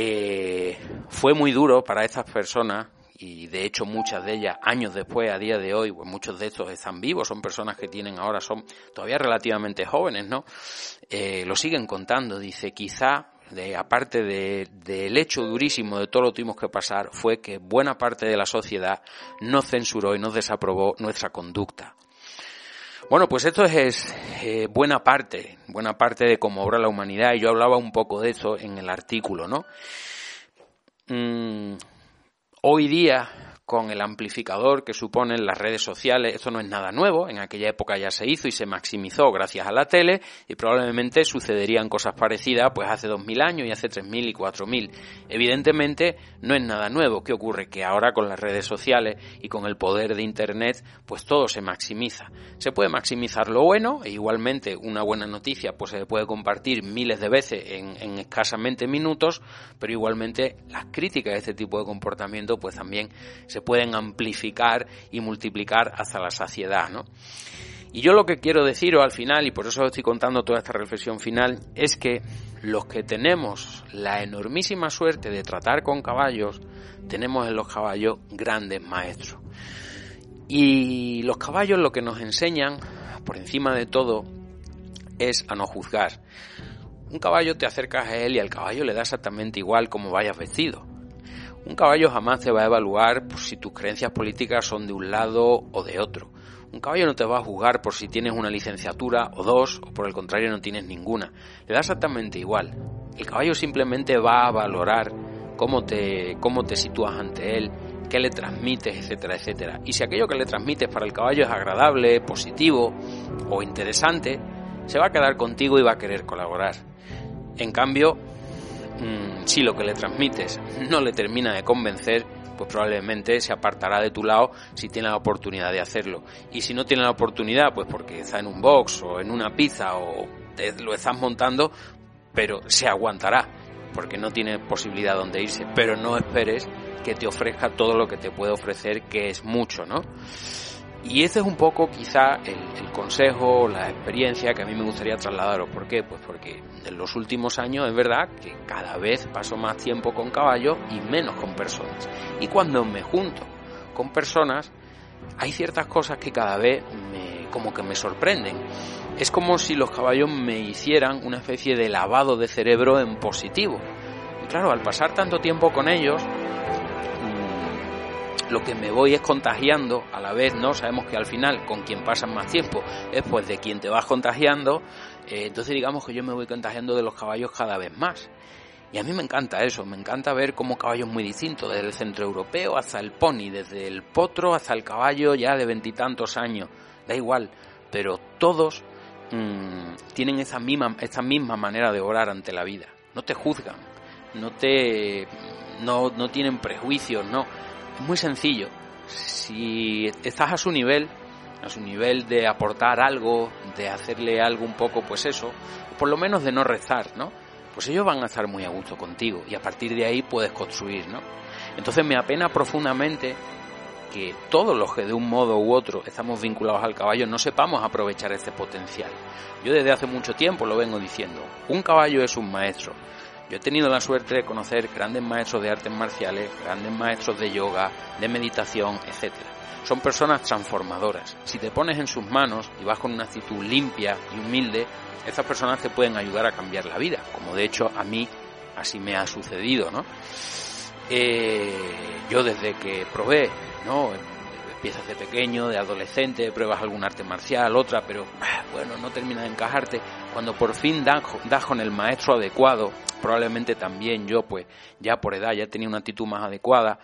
eh, fue muy duro para estas personas y de hecho muchas de ellas años después a día de hoy pues muchos de estos están vivos son personas que tienen ahora son todavía relativamente jóvenes no eh, lo siguen contando dice quizá de, aparte del hecho durísimo de todo lo que tuvimos que pasar fue que buena parte de la sociedad no censuró y no desaprobó nuestra conducta bueno, pues esto es eh, buena parte, buena parte de cómo obra la humanidad y yo hablaba un poco de eso en el artículo, ¿no? Mm, hoy día con el amplificador que suponen las redes sociales. Esto no es nada nuevo, en aquella época ya se hizo y se maximizó gracias a la tele y probablemente sucederían cosas parecidas pues hace 2000 años y hace 3000 y 4000. Evidentemente no es nada nuevo. ¿Qué ocurre? Que ahora con las redes sociales y con el poder de internet pues todo se maximiza. Se puede maximizar lo bueno e igualmente una buena noticia pues se puede compartir miles de veces en, en escasamente minutos, pero igualmente las críticas de este tipo de comportamiento pues también se pueden amplificar y multiplicar hasta la saciedad, ¿no? Y yo lo que quiero deciros al final, y por eso estoy contando toda esta reflexión final, es que los que tenemos la enormísima suerte de tratar con caballos, tenemos en los caballos grandes maestros. Y los caballos lo que nos enseñan, por encima de todo, es a no juzgar. Un caballo te acercas a él y al caballo le da exactamente igual como vayas vestido. Un caballo jamás te va a evaluar por si tus creencias políticas son de un lado o de otro. Un caballo no te va a juzgar por si tienes una licenciatura o dos, o por el contrario no tienes ninguna. Le da exactamente igual. El caballo simplemente va a valorar cómo te, cómo te sitúas ante él, qué le transmites, etcétera, etcétera. Y si aquello que le transmites para el caballo es agradable, positivo o interesante, se va a quedar contigo y va a querer colaborar. En cambio, Mm, si lo que le transmites no le termina de convencer, pues probablemente se apartará de tu lado si tiene la oportunidad de hacerlo. Y si no tiene la oportunidad, pues porque está en un box o en una pizza o lo estás montando, pero se aguantará porque no tiene posibilidad donde irse. Pero no esperes que te ofrezca todo lo que te puede ofrecer, que es mucho, ¿no? Y ese es un poco quizá el, consejo, la experiencia que a mí me gustaría trasladaros. ¿Por qué? Pues porque en los últimos años es verdad que cada vez paso más tiempo con caballos y menos con personas. Y cuando me junto con personas, hay ciertas cosas que cada vez me, como que me sorprenden. Es como si los caballos me hicieran una especie de lavado de cerebro en positivo. Y claro, al pasar tanto tiempo con ellos, lo que me voy es contagiando a la vez, ¿no? Sabemos que al final con quien pasas más tiempo es pues de quien te vas contagiando, eh, entonces digamos que yo me voy contagiando de los caballos cada vez más. Y a mí me encanta eso, me encanta ver cómo caballos muy distintos, desde el centro europeo hasta el pony, desde el potro hasta el caballo ya de veintitantos años, da igual, pero todos mmm, tienen esa misma, esa misma manera de orar ante la vida. No te juzgan, no te no, no tienen prejuicios, no muy sencillo. Si estás a su nivel, a su nivel de aportar algo, de hacerle algo un poco, pues eso, por lo menos de no rezar, ¿no? Pues ellos van a estar muy a gusto contigo y a partir de ahí puedes construir, ¿no? Entonces me apena profundamente que todos los que de un modo u otro estamos vinculados al caballo no sepamos aprovechar este potencial. Yo desde hace mucho tiempo lo vengo diciendo, un caballo es un maestro, yo he tenido la suerte de conocer grandes maestros de artes marciales, grandes maestros de yoga, de meditación, etc. Son personas transformadoras. Si te pones en sus manos y vas con una actitud limpia y humilde, esas personas te pueden ayudar a cambiar la vida, como de hecho a mí así me ha sucedido, ¿no? Eh, yo desde que probé, ¿no? Empiezas de pequeño, de adolescente, pruebas algún arte marcial, otra, pero ah, bueno, no termina de encajarte. Cuando por fin das, con el maestro adecuado, probablemente también yo, pues ya por edad, ya tenía una actitud más adecuada,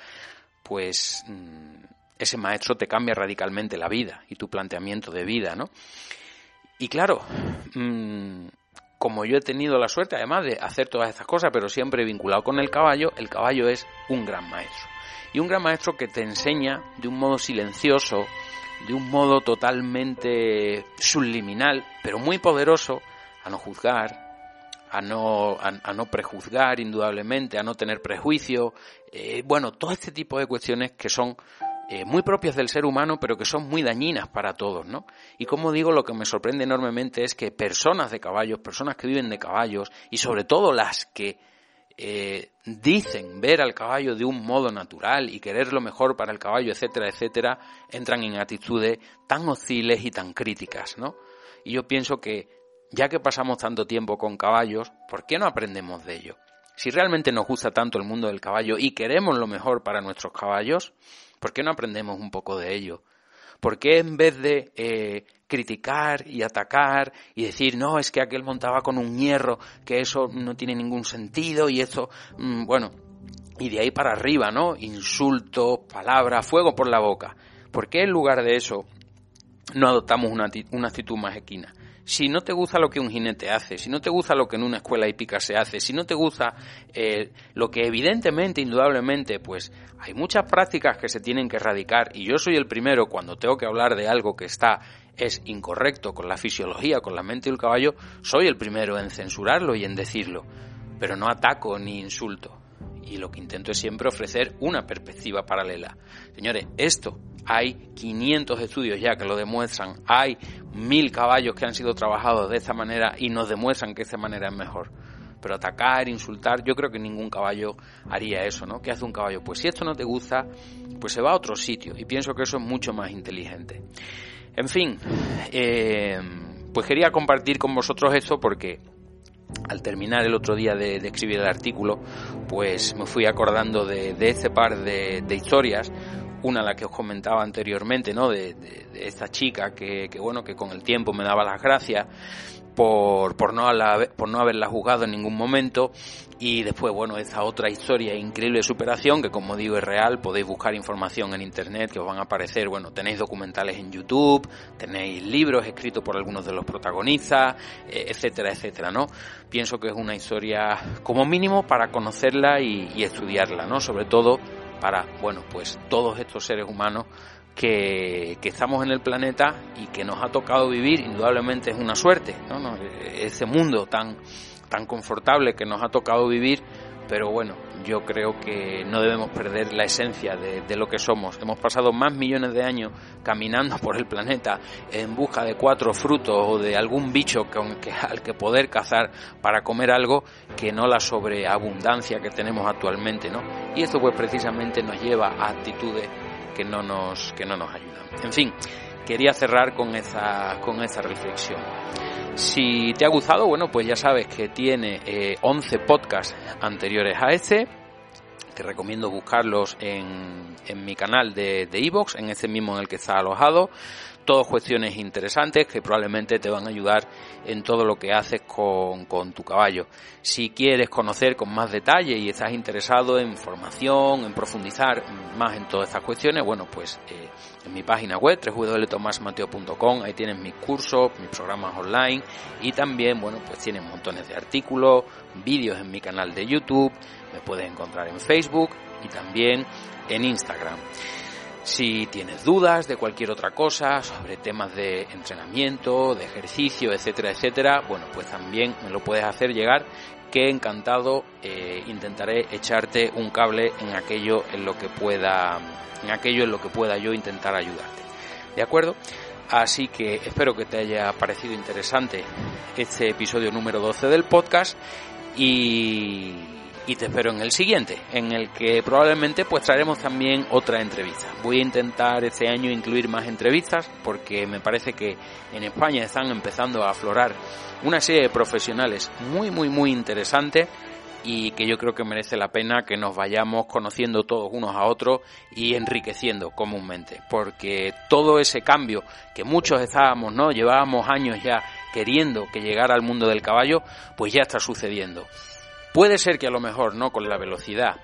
pues mm, ese maestro te cambia radicalmente la vida y tu planteamiento de vida, ¿no? Y claro, mm, como yo he tenido la suerte además de hacer todas estas cosas, pero siempre vinculado con el caballo, el caballo es un gran maestro y un gran maestro que te enseña de un modo silencioso, de un modo totalmente subliminal, pero muy poderoso, a no juzgar, a no, a, no prejuzgar indudablemente, a no tener prejuicio, eh, bueno, todo este tipo de cuestiones que son eh, muy propias del ser humano, pero que son muy dañinas para todos, ¿no? Y como digo, lo que me sorprende enormemente es que personas de caballos, personas que viven de caballos, y sobre todo las que eh, dicen ver al caballo de un modo natural y querer lo mejor para el caballo, etcétera, etcétera, entran en actitudes tan hostiles y tan críticas, ¿no? Y yo pienso que ya que pasamos tanto tiempo con caballos, ¿por qué no aprendemos de ello? Si realmente nos gusta tanto el mundo del caballo y queremos lo mejor para nuestros caballos, ¿por qué no aprendemos un poco de ello? ¿Por qué en vez de eh, criticar y atacar y decir, no, es que aquel montaba con un hierro, que eso no tiene ningún sentido y eso, mm, bueno, y de ahí para arriba, ¿no? Insultos, palabras, fuego por la boca. ¿Por qué en lugar de eso no adoptamos una, una actitud más equina? Si no te gusta lo que un jinete hace, si no te gusta lo que en una escuela hípica se hace, si no te gusta eh, lo que evidentemente, indudablemente, pues hay muchas prácticas que se tienen que erradicar y yo soy el primero cuando tengo que hablar de algo que está es incorrecto con la fisiología, con la mente del caballo, soy el primero en censurarlo y en decirlo, pero no ataco ni insulto. Y lo que intento es siempre ofrecer una perspectiva paralela. Señores, esto hay 500 estudios ya que lo demuestran, hay mil caballos que han sido trabajados de esta manera y nos demuestran que esta manera es mejor. Pero atacar, insultar, yo creo que ningún caballo haría eso, ¿no? ¿Qué hace un caballo? Pues si esto no te gusta, pues se va a otro sitio y pienso que eso es mucho más inteligente. En fin, eh, pues quería compartir con vosotros esto porque al terminar el otro día de, escribir el artículo, pues me fui acordando de, este par de, historias una la que os comentaba anteriormente, ¿no? De, esta chica que, bueno, que con el tiempo me daba las gracias por, por, no, por no haberla jugado en ningún momento y después, bueno, esa otra historia increíble de superación que como digo es real, podéis buscar información en internet que os van a aparecer, bueno, tenéis documentales en YouTube, tenéis libros escritos por algunos de los protagonistas, eh, etcétera, etcétera, ¿no? Pienso que es una historia como mínimo para conocerla y estudiarla, ¿no? Sobre todo para, bueno, pues todos estos seres humanos que, estamos en el planeta y que nos ha tocado vivir, indudablemente es una suerte, ¿no? Ese mundo tan, tan confortable que nos ha tocado vivir, pero bueno, yo creo que no debemos perder la esencia de, lo que somos. Hemos pasado más millones de años caminando por el planeta en busca de cuatro frutos o de algún bicho que, al que poder cazar para comer algo que no la sobreabundancia que tenemos actualmente, ¿no? Y esto pues precisamente nos lleva a actitudes que no nos, que no nos ayudan. En fin, quería cerrar con esa, con esa reflexión. Si te ha gustado, bueno, pues ya sabes que tiene 11 eh, podcasts anteriores a este. Te recomiendo buscarlos en, en mi canal de Evox, en ese mismo en el que está alojado. Todas cuestiones interesantes que probablemente te van a ayudar en todo lo que haces con, con tu caballo. Si quieres conocer con más detalle y estás interesado en formación, en profundizar más en todas estas cuestiones, bueno, pues eh, en mi página web www.tomasmateo.com ahí tienes mis cursos, mis programas online y también, bueno, pues tienes montones de artículos, vídeos en mi canal de YouTube, me puedes encontrar en Facebook y también en Instagram. Si tienes dudas de cualquier otra cosa sobre temas de entrenamiento, de ejercicio, etcétera, etcétera, bueno, pues también me lo puedes hacer llegar que encantado eh, intentaré echarte un cable en aquello en lo que pueda en aquello en lo que pueda yo intentar ayudarte. ¿De acuerdo? Así que espero que te haya parecido interesante este episodio número 12 del podcast y y te espero en el siguiente, en el que probablemente pues traeremos también otra entrevista. Voy a intentar este año incluir más entrevistas porque me parece que en España están empezando a aflorar una serie de profesionales muy muy muy interesantes y que yo creo que merece la pena que nos vayamos conociendo todos unos a otros y enriqueciendo comúnmente, porque todo ese cambio que muchos estábamos, ¿no? Llevábamos años ya queriendo que llegara al mundo del caballo, pues ya está sucediendo. Puede ser que a lo mejor no con la velocidad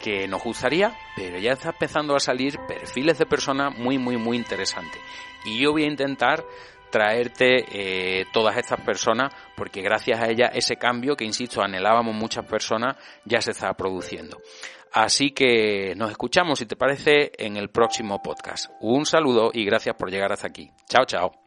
que nos gustaría, pero ya está empezando a salir perfiles de personas muy, muy, muy interesantes. Y yo voy a intentar traerte eh, todas estas personas porque gracias a ellas ese cambio que, insisto, anhelábamos muchas personas ya se está produciendo. Así que nos escuchamos, si te parece, en el próximo podcast. Un saludo y gracias por llegar hasta aquí. Chao, chao.